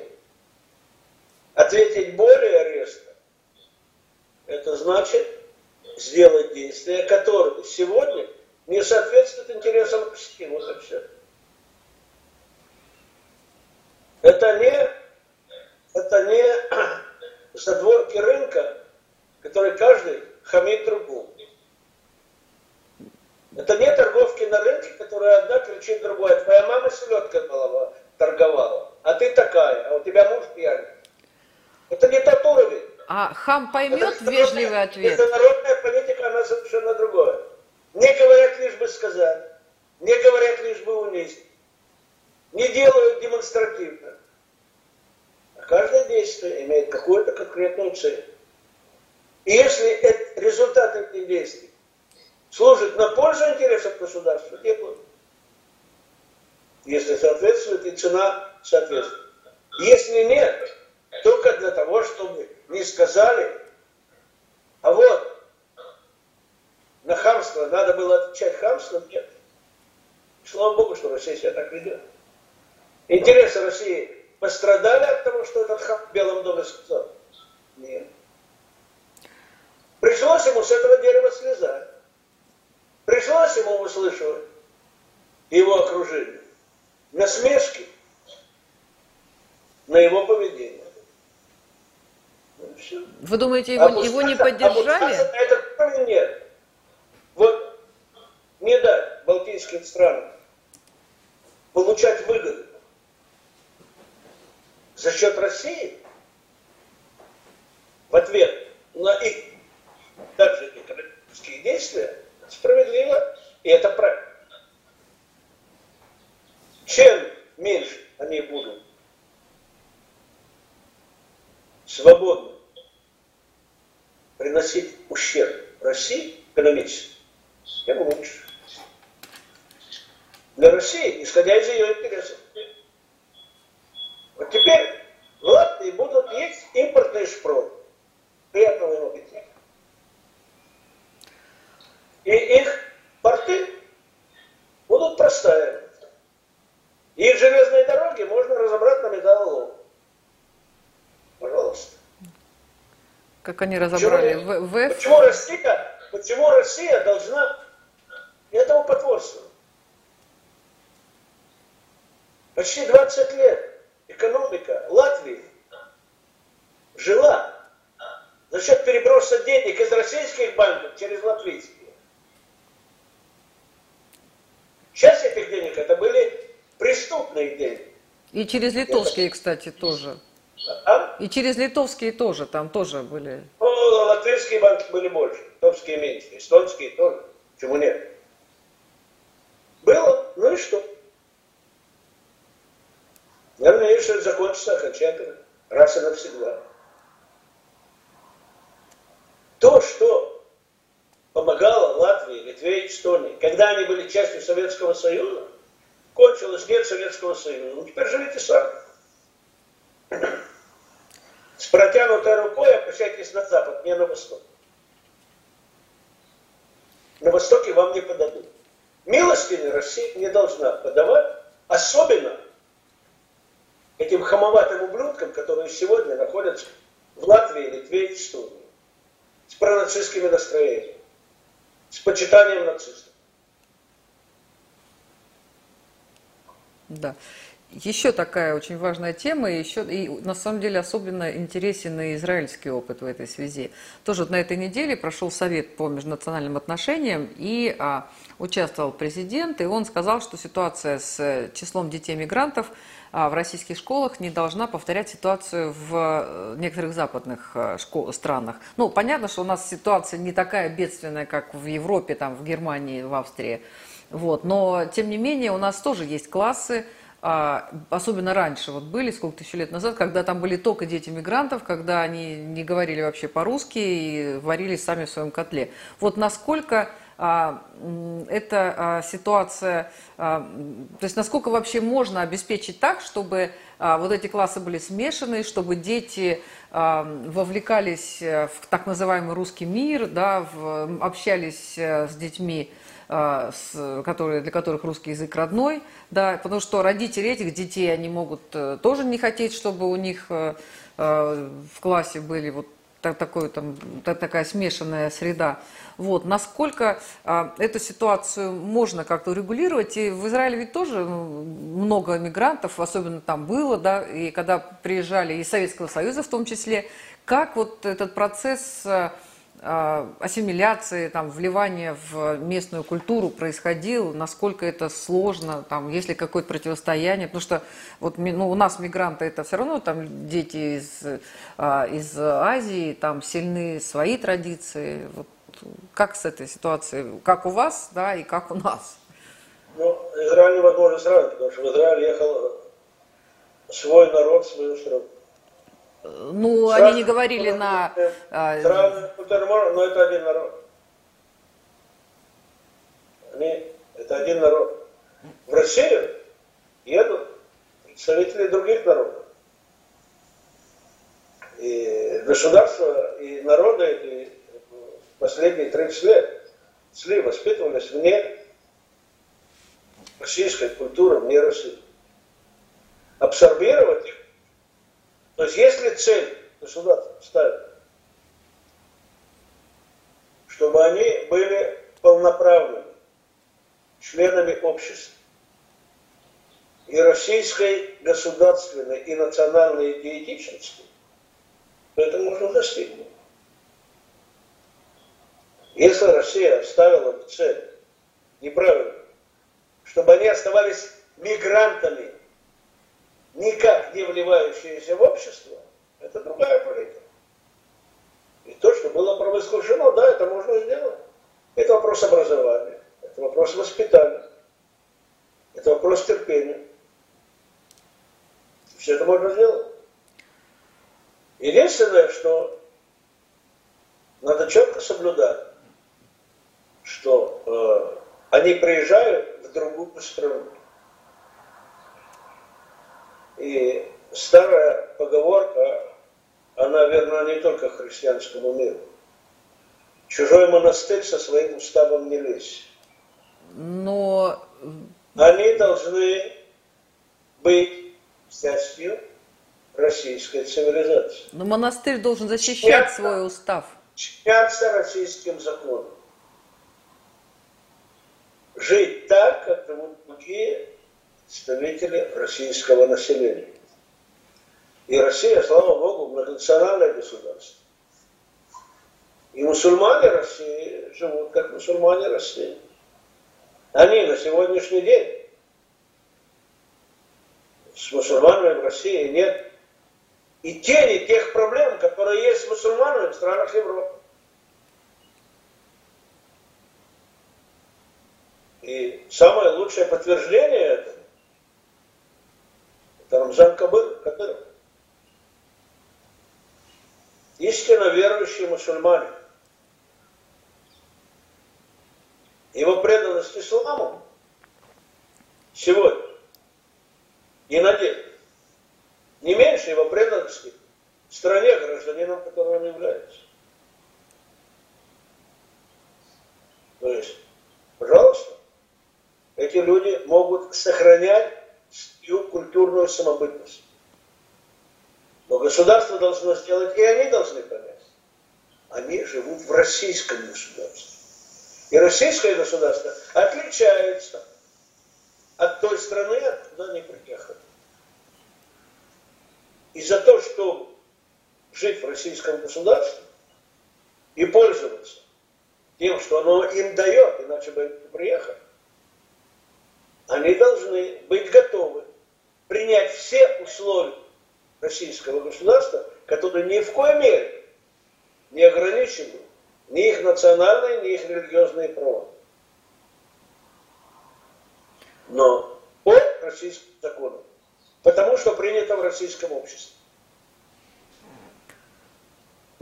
Ответить более резко, это значит сделать действия, которые сегодня не соответствуют интересам России. Вот и все. Это не, это не задворки рынка, который каждый хамит другому. Это не торговки на рынке, которые одна кричит другой. Твоя мама селедка голова торговала, а ты такая, а у тебя муж пьяный. Это не тот уровень. А хам поймет это вежливый ответ? Международная политика, она совершенно другое. Не говорят лишь бы сказать, не говорят лишь бы унизить не делают демонстративно. А каждое действие имеет какую-то конкретную цель. И если результат этих действий служит на пользу интересов государства, делают. Если соответствует, и цена соответствует. Если нет, только для того, чтобы не сказали, а вот на хамство надо было отвечать хамством, нет. Слава Богу, что Россия себя так ведет. Интересы России пострадали от того, что этот хам в Белом доме сказал? Нет. Пришлось ему с этого дерева слезать. Пришлось ему услышать его окружение. Насмешки на его поведение. Ну, Вы думаете, его, а его не поддержали? А это нет. Вот не дать балтийским странам получать выгоды за счет России в ответ на их также экономические действия справедливо, и это правильно. Чем меньше они будут свободно приносить ущерб России экономически, тем лучше. Для России, исходя из ее интересов. Вот теперь в Латвии будут есть импортные шпроты. Приятного им аппетита. И их порты будут простаивать. Их железные дороги можно разобрать на металлолом. Пожалуйста. Как они разобрали? Почему, в, в... почему, Россия, почему Россия должна этому потворствовать? Почти 20 лет экономика Латвии жила за счет переброса денег из российских банков через латвийские. Часть этих денег это были преступные деньги. И через литовские, это... кстати, тоже. А? И через литовские тоже, там тоже были. Ну, латвийские банки были больше, литовские меньше, эстонские тоже. Почему нет? Было, ну и что? Я надеюсь, что это закончится окончательно, раз и навсегда. То, что помогало Латвии, Литве и Эстонии, когда они были частью Советского Союза, кончилось нет Советского Союза. Ну, теперь живите сами. С протянутой рукой обращайтесь на запад, не на восток. На востоке вам не подадут. Милостыни Россия не должна подавать, особенно этим хамоватым ублюдкам, которые сегодня находятся в Латвии, Литве и Эстонии с пронацистскими настроениями, с почитанием нацистов. Да. Еще такая очень важная тема, и еще и на самом деле особенно интересен и израильский опыт в этой связи. Тоже на этой неделе прошел совет по межнациональным отношениям, и а, участвовал президент, и он сказал, что ситуация с числом детей-мигрантов а, в российских школах не должна повторять ситуацию в э, некоторых западных э, школ, странах. Ну, понятно, что у нас ситуация не такая бедственная, как в Европе, там, в Германии, в Австрии. Вот. Но, тем не менее, у нас тоже есть классы, а, особенно раньше, вот были сколько тысяч лет назад, когда там были только дети мигрантов, когда они не говорили вообще по-русски и варились сами в своем котле. Вот насколько а, эта а, ситуация, то есть насколько вообще можно обеспечить так, чтобы вот эти классы были смешаны, чтобы дети вовлекались в так называемый русский мир, да, общались э, с детьми а, с, которые, для которых русский язык родной, да, потому что родители этих детей, они могут э, тоже не хотеть, чтобы у них э, э, в классе были вот такой, там, такая смешанная среда. Вот. Насколько а, эту ситуацию можно как-то урегулировать? И в Израиле ведь тоже ну, много мигрантов, особенно там было, да, и когда приезжали из Советского Союза в том числе. Как вот этот процесс а, ассимиляции, там, вливания в местную культуру происходил, насколько это сложно, там, есть ли какое-то противостояние, потому что вот, ну, у нас мигранты это все равно там дети из, а, из Азии, там сильны свои традиции. Вот, как с этой ситуацией, как у вас, да, и как у нас? Ну, Израиль невозможно сравнить, потому что в Израиль ехал свой народ, свою страну. Ну, Сразу, они не говорили на... Сразу, но это один народ. Они, это один народ. В Россию едут представители других народов. И государства, и народы и последние 30 лет шли, воспитывались вне российской культуры, вне России. Абсорбировать их. То есть если цель государства ставит, чтобы они были полноправными членами общества, и российской государственной и национальной идентичности, то это можно достигнуть. Если Россия ставила цель неправильно, чтобы они оставались мигрантами, никак не вливающиеся в общество, это другая политика. И то, что было провозглашено, да, это можно сделать. Это вопрос образования, это вопрос воспитания, это вопрос терпения. Все это можно сделать. Единственное, что надо четко соблюдать, что э, они приезжают в другую страну. И старая поговорка, она верна не только христианскому миру. Чужой монастырь со своим уставом не лезь. Но... Они должны быть частью российской цивилизации. Но монастырь должен защищать Чья свой устав. Чьяться российским законом. Жить так, как живут другие представители российского населения. И Россия, слава Богу, многонациональное государство. И мусульмане России живут как мусульмане России. Они на сегодняшний день с мусульманами в России нет и тени тех проблем, которые есть с мусульманами в странах Европы. И самое лучшее подтверждение этого – Кабыр, который истинно верующий мусульманин. Его преданность исламу сегодня и надежда не меньше его преданности стране, гражданином которого он является. То есть, пожалуйста, эти люди могут сохранять свою культурную самобытность. Но государство должно сделать, и они должны понять. Они живут в российском государстве. И российское государство отличается от той страны, откуда они приехали. И за то, что жить в российском государстве и пользоваться тем, что оно им дает, иначе бы приехали, они должны быть готовы принять все условия российского государства, которые ни в коей мере не ограничивают ни их национальные, ни их религиозные права. Но по российским законам потому что принято в российском обществе.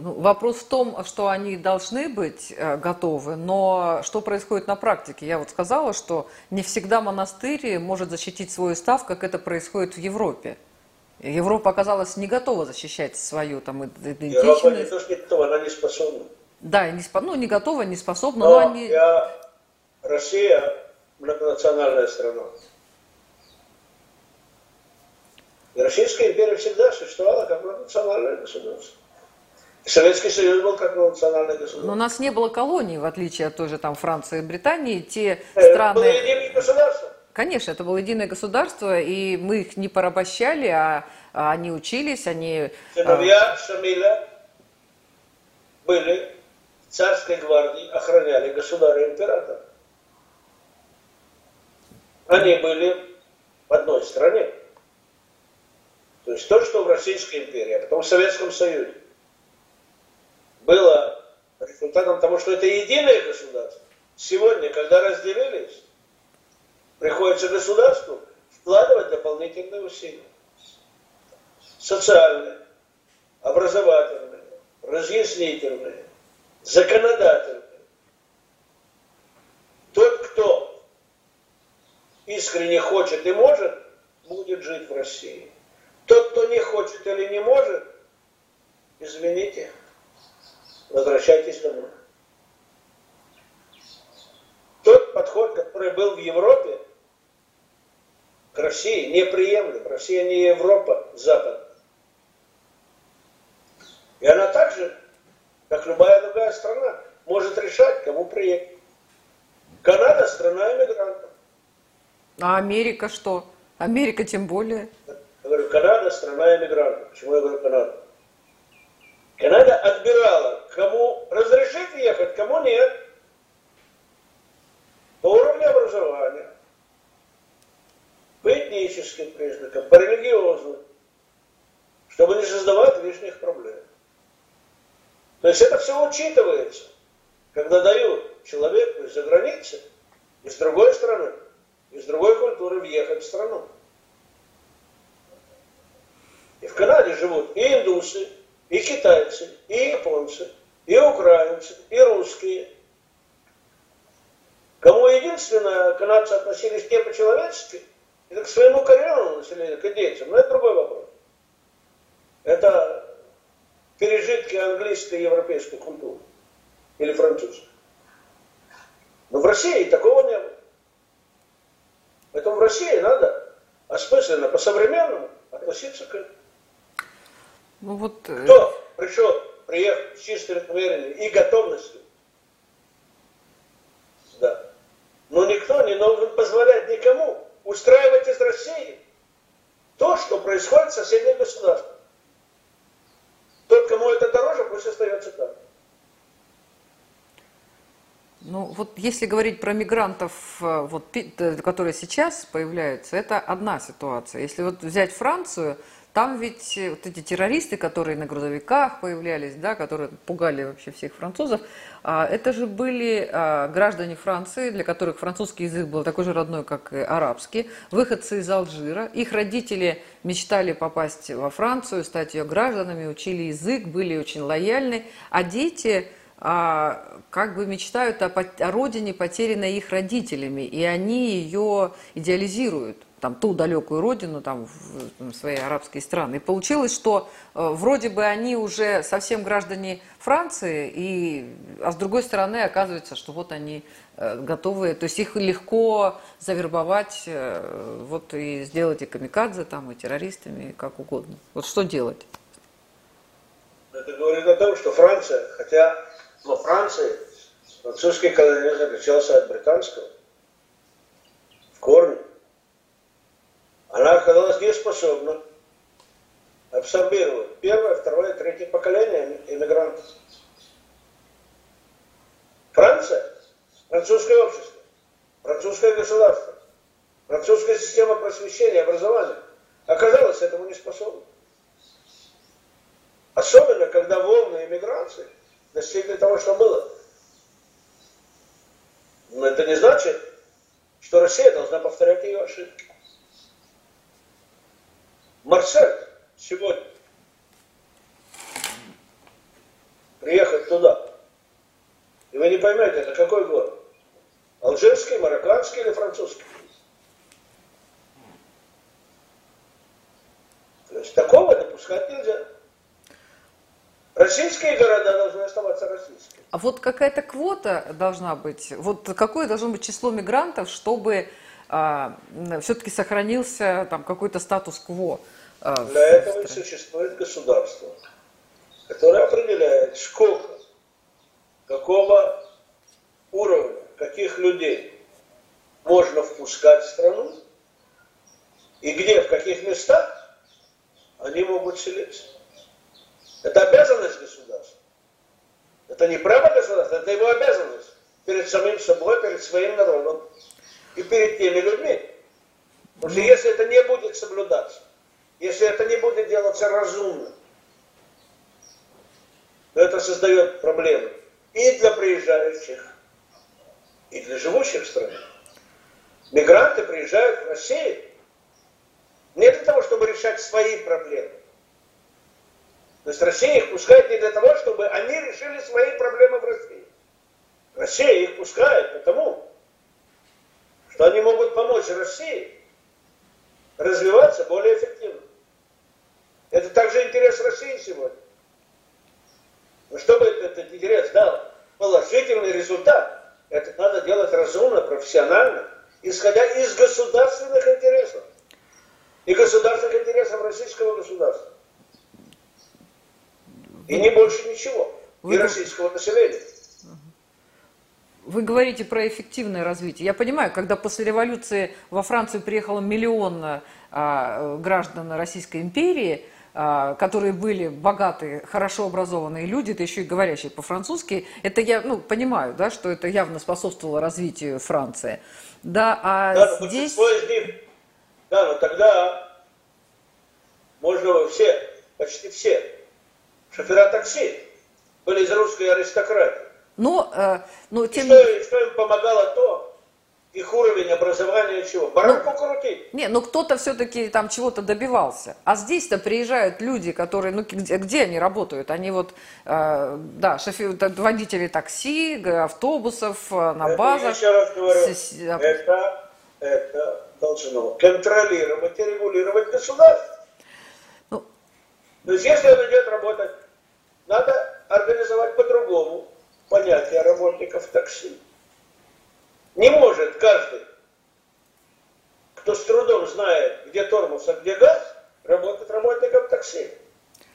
Ну, вопрос в том, что они должны быть э, готовы, но что происходит на практике? Я вот сказала, что не всегда монастырь может защитить свой устав, как это происходит в Европе. Европа оказалась не готова защищать свою там идентичность. Европа не то, что не готова, она не способна. Да, не, ну, не готова, не способна, но, но они... Я... Россия многонациональная страна. И Российская империя всегда существовала как национальное государство. Советский Союз был как национальное государство. Но у нас не было колоний, в отличие от той же там Франции и Британии. Те это страны... было единое государство. Конечно, это было единое государство, и мы их не порабощали, а, а они учились, они... Сыновья Шамиля были в царской гвардии, охраняли государя-императора. Они были в одной стране. То есть то, что в Российской империи, а потом в Советском Союзе было результатом того, что это единое государство. Сегодня, когда разделились, приходится государству вкладывать дополнительные усилия. Социальные, образовательные, разъяснительные, законодательные. Тот, кто искренне хочет и может, будет жить в России. Тот, кто не хочет или не может, извините, возвращайтесь домой. Тот подход, который был в Европе, к России неприемлем. Россия не Европа, Запад. И она также, как любая другая страна, может решать, кому приехать. Канада – страна иммигрантов. А Америка что? Америка тем более. Я говорю, Канада – страна иммигрантов. Почему я говорю Канада? Канада отбирала, кому разрешить ехать, кому нет. По уровню образования, по этническим признакам, по религиозным, чтобы не создавать лишних проблем. То есть это все учитывается, когда дают человеку из-за границы, из другой страны, из другой культуры въехать в страну. И в Канаде живут и индусы, и китайцы, и японцы, и украинцы, и русские. Кому единственно канадцы относились не по-человечески, это к своему коренному населению, к индейцам, но это другой вопрос. Это пережитки английской и европейской культуры. Или французской. Но в России такого не было. Поэтому в России надо осмысленно, по-современному относиться к этому. Ну, вот... Э, Кто пришел, приехал с чистым намерением и готовностью, да. Но никто не должен позволять никому устраивать из России то, что происходит в соседних государствах. Тот, кому это дороже, пусть остается там. Ну вот если говорить про мигрантов, э, вот, э, которые сейчас появляются, это одна ситуация. Если вот взять Францию, там ведь э, вот эти террористы, которые на грузовиках появлялись, да, которые пугали вообще всех французов, а, это же были а, граждане Франции, для которых французский язык был такой же родной, как и арабский, выходцы из Алжира. Их родители мечтали попасть во Францию, стать ее гражданами, учили язык, были очень лояльны, а дети а, как бы мечтают о, о родине, потерянной их родителями, и они ее идеализируют там, ту далекую родину, там, в, в свои арабские страны. И получилось, что э, вроде бы они уже совсем граждане Франции, и, а с другой стороны оказывается, что вот они э, готовы, то есть их легко завербовать, э, вот и сделать и камикадзе, там, и террористами, и как угодно. Вот что делать? Это говорит о том, что Франция, хотя во Франции французский колониализм отличался от британского в корне, она оказалась неспособна абсорбировать первое, второе, третье поколение иммигрантов. Франция, французское общество, французское государство, французская система просвещения, образования оказалась этому не способна. Особенно, когда волны иммиграции достигли того, что было. Но это не значит, что Россия должна повторять ее ошибки. Марсель сегодня приехать туда, и вы не поймете, это какой город? Алжирский, марокканский или французский? То есть такого допускать нельзя. Российские города должны оставаться российскими. А вот какая-то квота должна быть? Вот какое должно быть число мигрантов, чтобы все-таки сохранился там какой-то статус-кво. А, Для этого и существует государство, которое определяет, сколько, какого уровня, каких людей можно впускать в страну, и где, в каких местах они могут селиться. Это обязанность государства. Это не право государства, это его обязанность перед самим собой, перед своим народом и перед теми людьми. Потому что если это не будет соблюдаться, если это не будет делаться разумно, то это создает проблемы и для приезжающих, и для живущих в стране. Мигранты приезжают в Россию не для того, чтобы решать свои проблемы. То есть Россия их пускает не для того, чтобы они решили свои проблемы в России. Россия их пускает потому, что они могут помочь России развиваться более эффективно. Это также интерес России сегодня. Но чтобы этот интерес дал положительный результат, это надо делать разумно, профессионально, исходя из государственных интересов и государственных интересов российского государства. И не больше ничего. И российского населения. Вы говорите про эффективное развитие. Я понимаю, когда после революции во Францию приехало миллион а, граждан Российской империи, а, которые были богатые, хорошо образованные люди, это еще и говорящие по-французски, это я ну, понимаю, да, что это явно способствовало развитию Франции. Да, а да, здесь... из них, да, но тогда можно все, почти все, шофера такси были из русской аристократии. Но, э, но тем... Что, что им помогало то, их уровень образования чего? Баранку ну, крутить. Не, ну кто-то все-таки там чего-то добивался. А здесь-то приезжают люди, которые, ну где, где они работают? Они вот, э, да, шофер, водители такси, автобусов, э, на это базах. Еще раз говорю, с, это, это должно контролировать и регулировать государство. Ну, То есть если он идет работать, надо организовать по-другому понятие работников такси. Не может каждый, кто с трудом знает, где тормоз, а где газ, работать работником такси.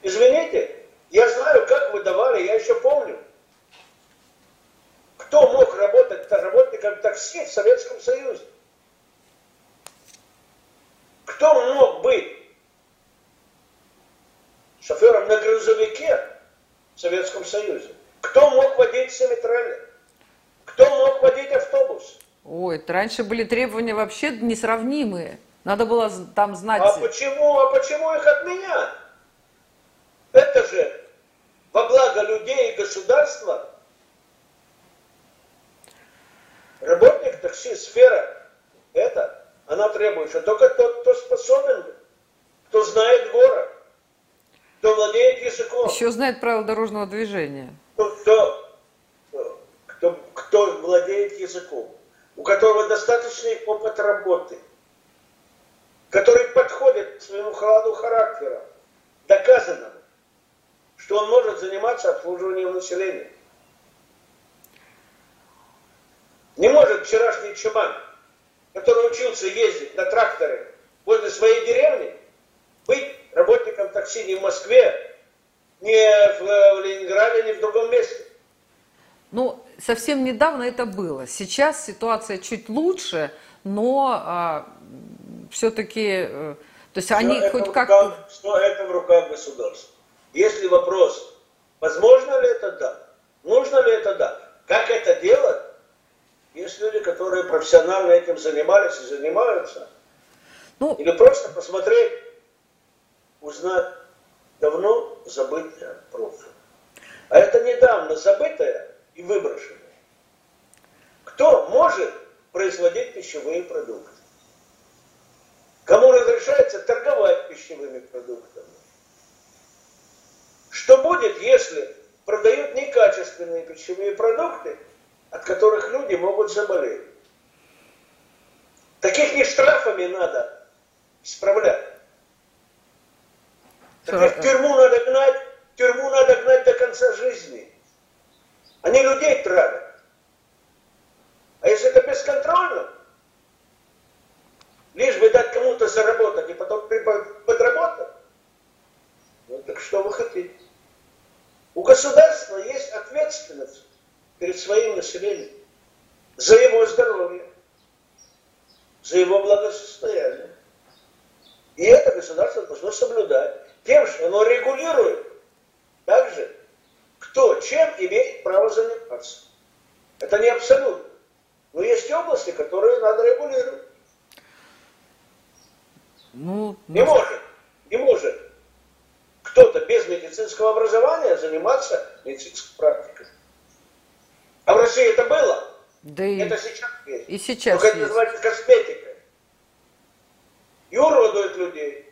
Извините, я знаю, как вы давали, я еще помню. Кто мог работать работником такси в Советском Союзе? Кто мог быть шофером на грузовике в Советском Союзе? Кто мог водить семитраллер? Кто мог водить автобус? Ой, раньше были требования вообще несравнимые. Надо было там знать... А почему, а почему их отменять? Это же во благо людей и государства. Работник такси, сфера, это, она требует, что только тот, кто способен, кто знает город, кто владеет языком. Еще знает правила дорожного движения кто, кто, кто владеет языком, у которого достаточный опыт работы, который подходит к своему холоду характера, доказано, что он может заниматься обслуживанием населения. Не может вчерашний чуман, который учился ездить на тракторе возле своей деревни, быть работником такси не в Москве, не в, Ленинграде, не в другом месте. Ну, совсем недавно это было. Сейчас ситуация чуть лучше, но а, все-таки, э, то есть они хоть как-то... Что это в руках государства. Если вопрос, возможно ли это да, нужно ли это да, как это делать, есть люди, которые профессионально этим занимались и занимаются. Ну, Или просто посмотреть, узнать, давно забытое прошлое. А это недавно забытое и выброшенное. Кто может производить пищевые продукты? Кому разрешается торговать пищевыми продуктами? Что будет, если продают некачественные пищевые продукты, от которых люди могут заболеть? Таких не штрафами надо исправлять. Так в тюрьму надо гнать, тюрьму надо гнать до конца жизни. Они людей травят. А если это бесконтрольно, лишь бы дать кому-то заработать и потом подработать, ну так что вы хотите? У государства есть ответственность перед своим населением за его здоровье, за его благосостояние. И это государство должно соблюдать тем, что оно регулирует также, кто чем имеет право заниматься. Это не абсолютно. Но есть области, которые надо регулировать. Ну, не ну... может, не может кто-то без медицинского образования заниматься медицинской практикой. А в России это было. Да и... Это сейчас есть. И сейчас Только есть. это называется косметикой. И уродует людей.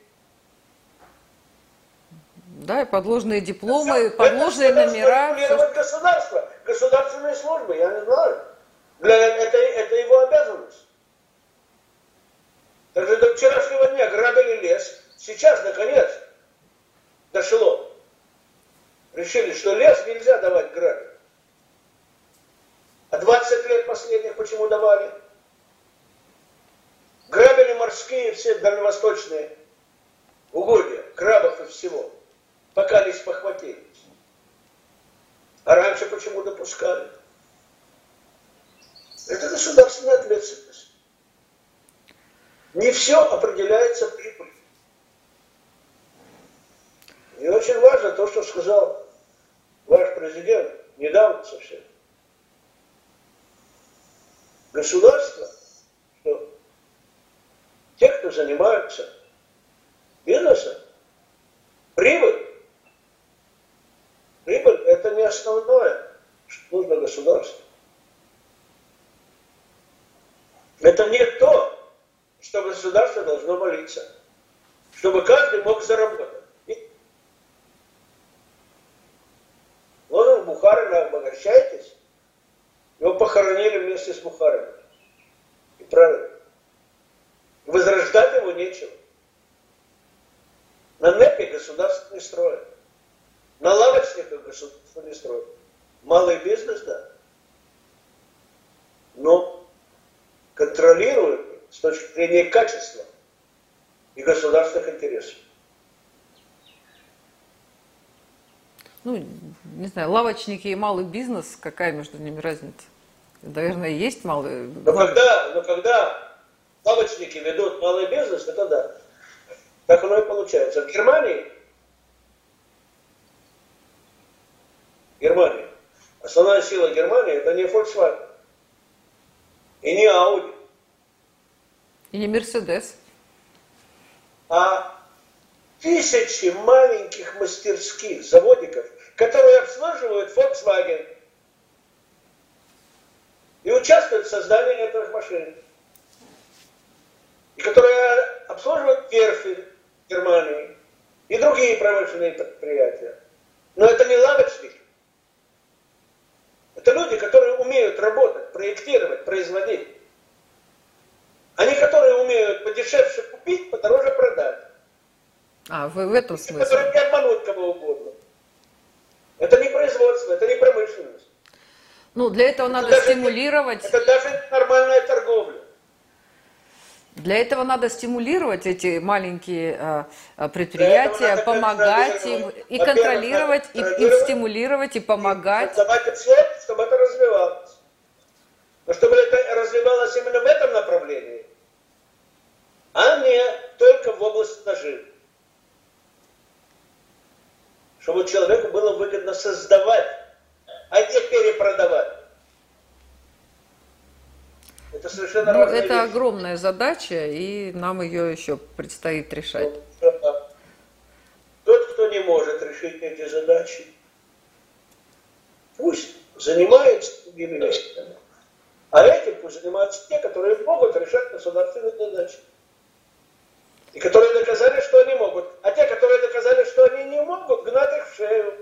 Да, и подложные дипломы, это, подложные это номера. Это государство, государственные службы, я не знаю. Для, это, это его обязанность. до вчерашнего дня грабили лес. Сейчас, наконец, дошло. Решили, что лес нельзя давать грабить. А 20 лет последних почему давали? Грабили морские все дальневосточные угодья, крабов и всего, пока не спохватились. А раньше почему допускали? Это государственная ответственность. Не все определяется прибылью. И очень важно то, что сказал ваш президент недавно совсем. Государство, что те, кто занимаются бизнесом, прибыль, прибыль это не основное, что нужно государству. Это не то, что государство должно молиться, чтобы каждый мог заработать. Лозунг Бухарина «Обогащайтесь», его похоронили вместе с Бухарином. И правильно. Возрождать его нечего. На НЭПе государство не строит. На лавочниках государство не строит. Малый бизнес, да. Но контролирует с точки зрения качества и государственных интересов. Ну, не знаю, лавочники и малый бизнес, какая между ними разница? Наверное, есть малый... Но когда, но когда лавочники ведут малый бизнес, это да. Так оно и получается. В Германии, Германия, основная сила Германии это не Volkswagen и не Audi. И не Мерседес. А тысячи маленьких мастерских, заводиков, которые обслуживают Volkswagen и участвуют в создании этих машин. И которые обслуживают верфи Германии и другие промышленные предприятия. Но это не лавочники. Это люди, которые умеют работать, проектировать, производить. Они, которые умеют подешевше купить, подороже продать. А, вы в этом смысле? Которые не обмануть кого угодно. Это не производство, это не промышленность. Ну, для этого это надо даже, стимулировать... Это даже нормальная торговля. Для этого надо стимулировать эти маленькие э, предприятия, помогать им и контролировать, и, и стимулировать, и помогать. Чтобы это развивалось. Но чтобы это развивалось именно в этом направлении, а не только в области наживы чтобы человеку было выгодно создавать, а не перепродавать. Это совершенно ну, Это вещи. огромная задача, и нам ее еще предстоит решать. Тот, кто не может решить эти задачи, пусть занимается другими вещами. А этим пусть занимаются те, которые могут решать государственные задачи. И которые доказали, что они могут. А те, которые доказали, что они не могут, гнать их в шею.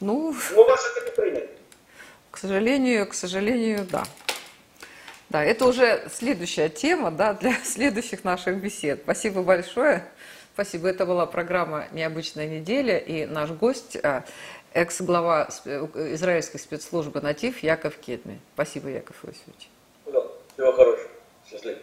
Ну, Но у вас это не принято. К сожалению, к сожалению, да. Да, это уже следующая тема да, для следующих наших бесед. Спасибо большое. Спасибо. Это была программа «Необычная неделя» и наш гость, а, экс-глава израильской спецслужбы «Натив» Яков Кедми. Спасибо, Яков Иосифович. Да, всего хорошего. Счастливо.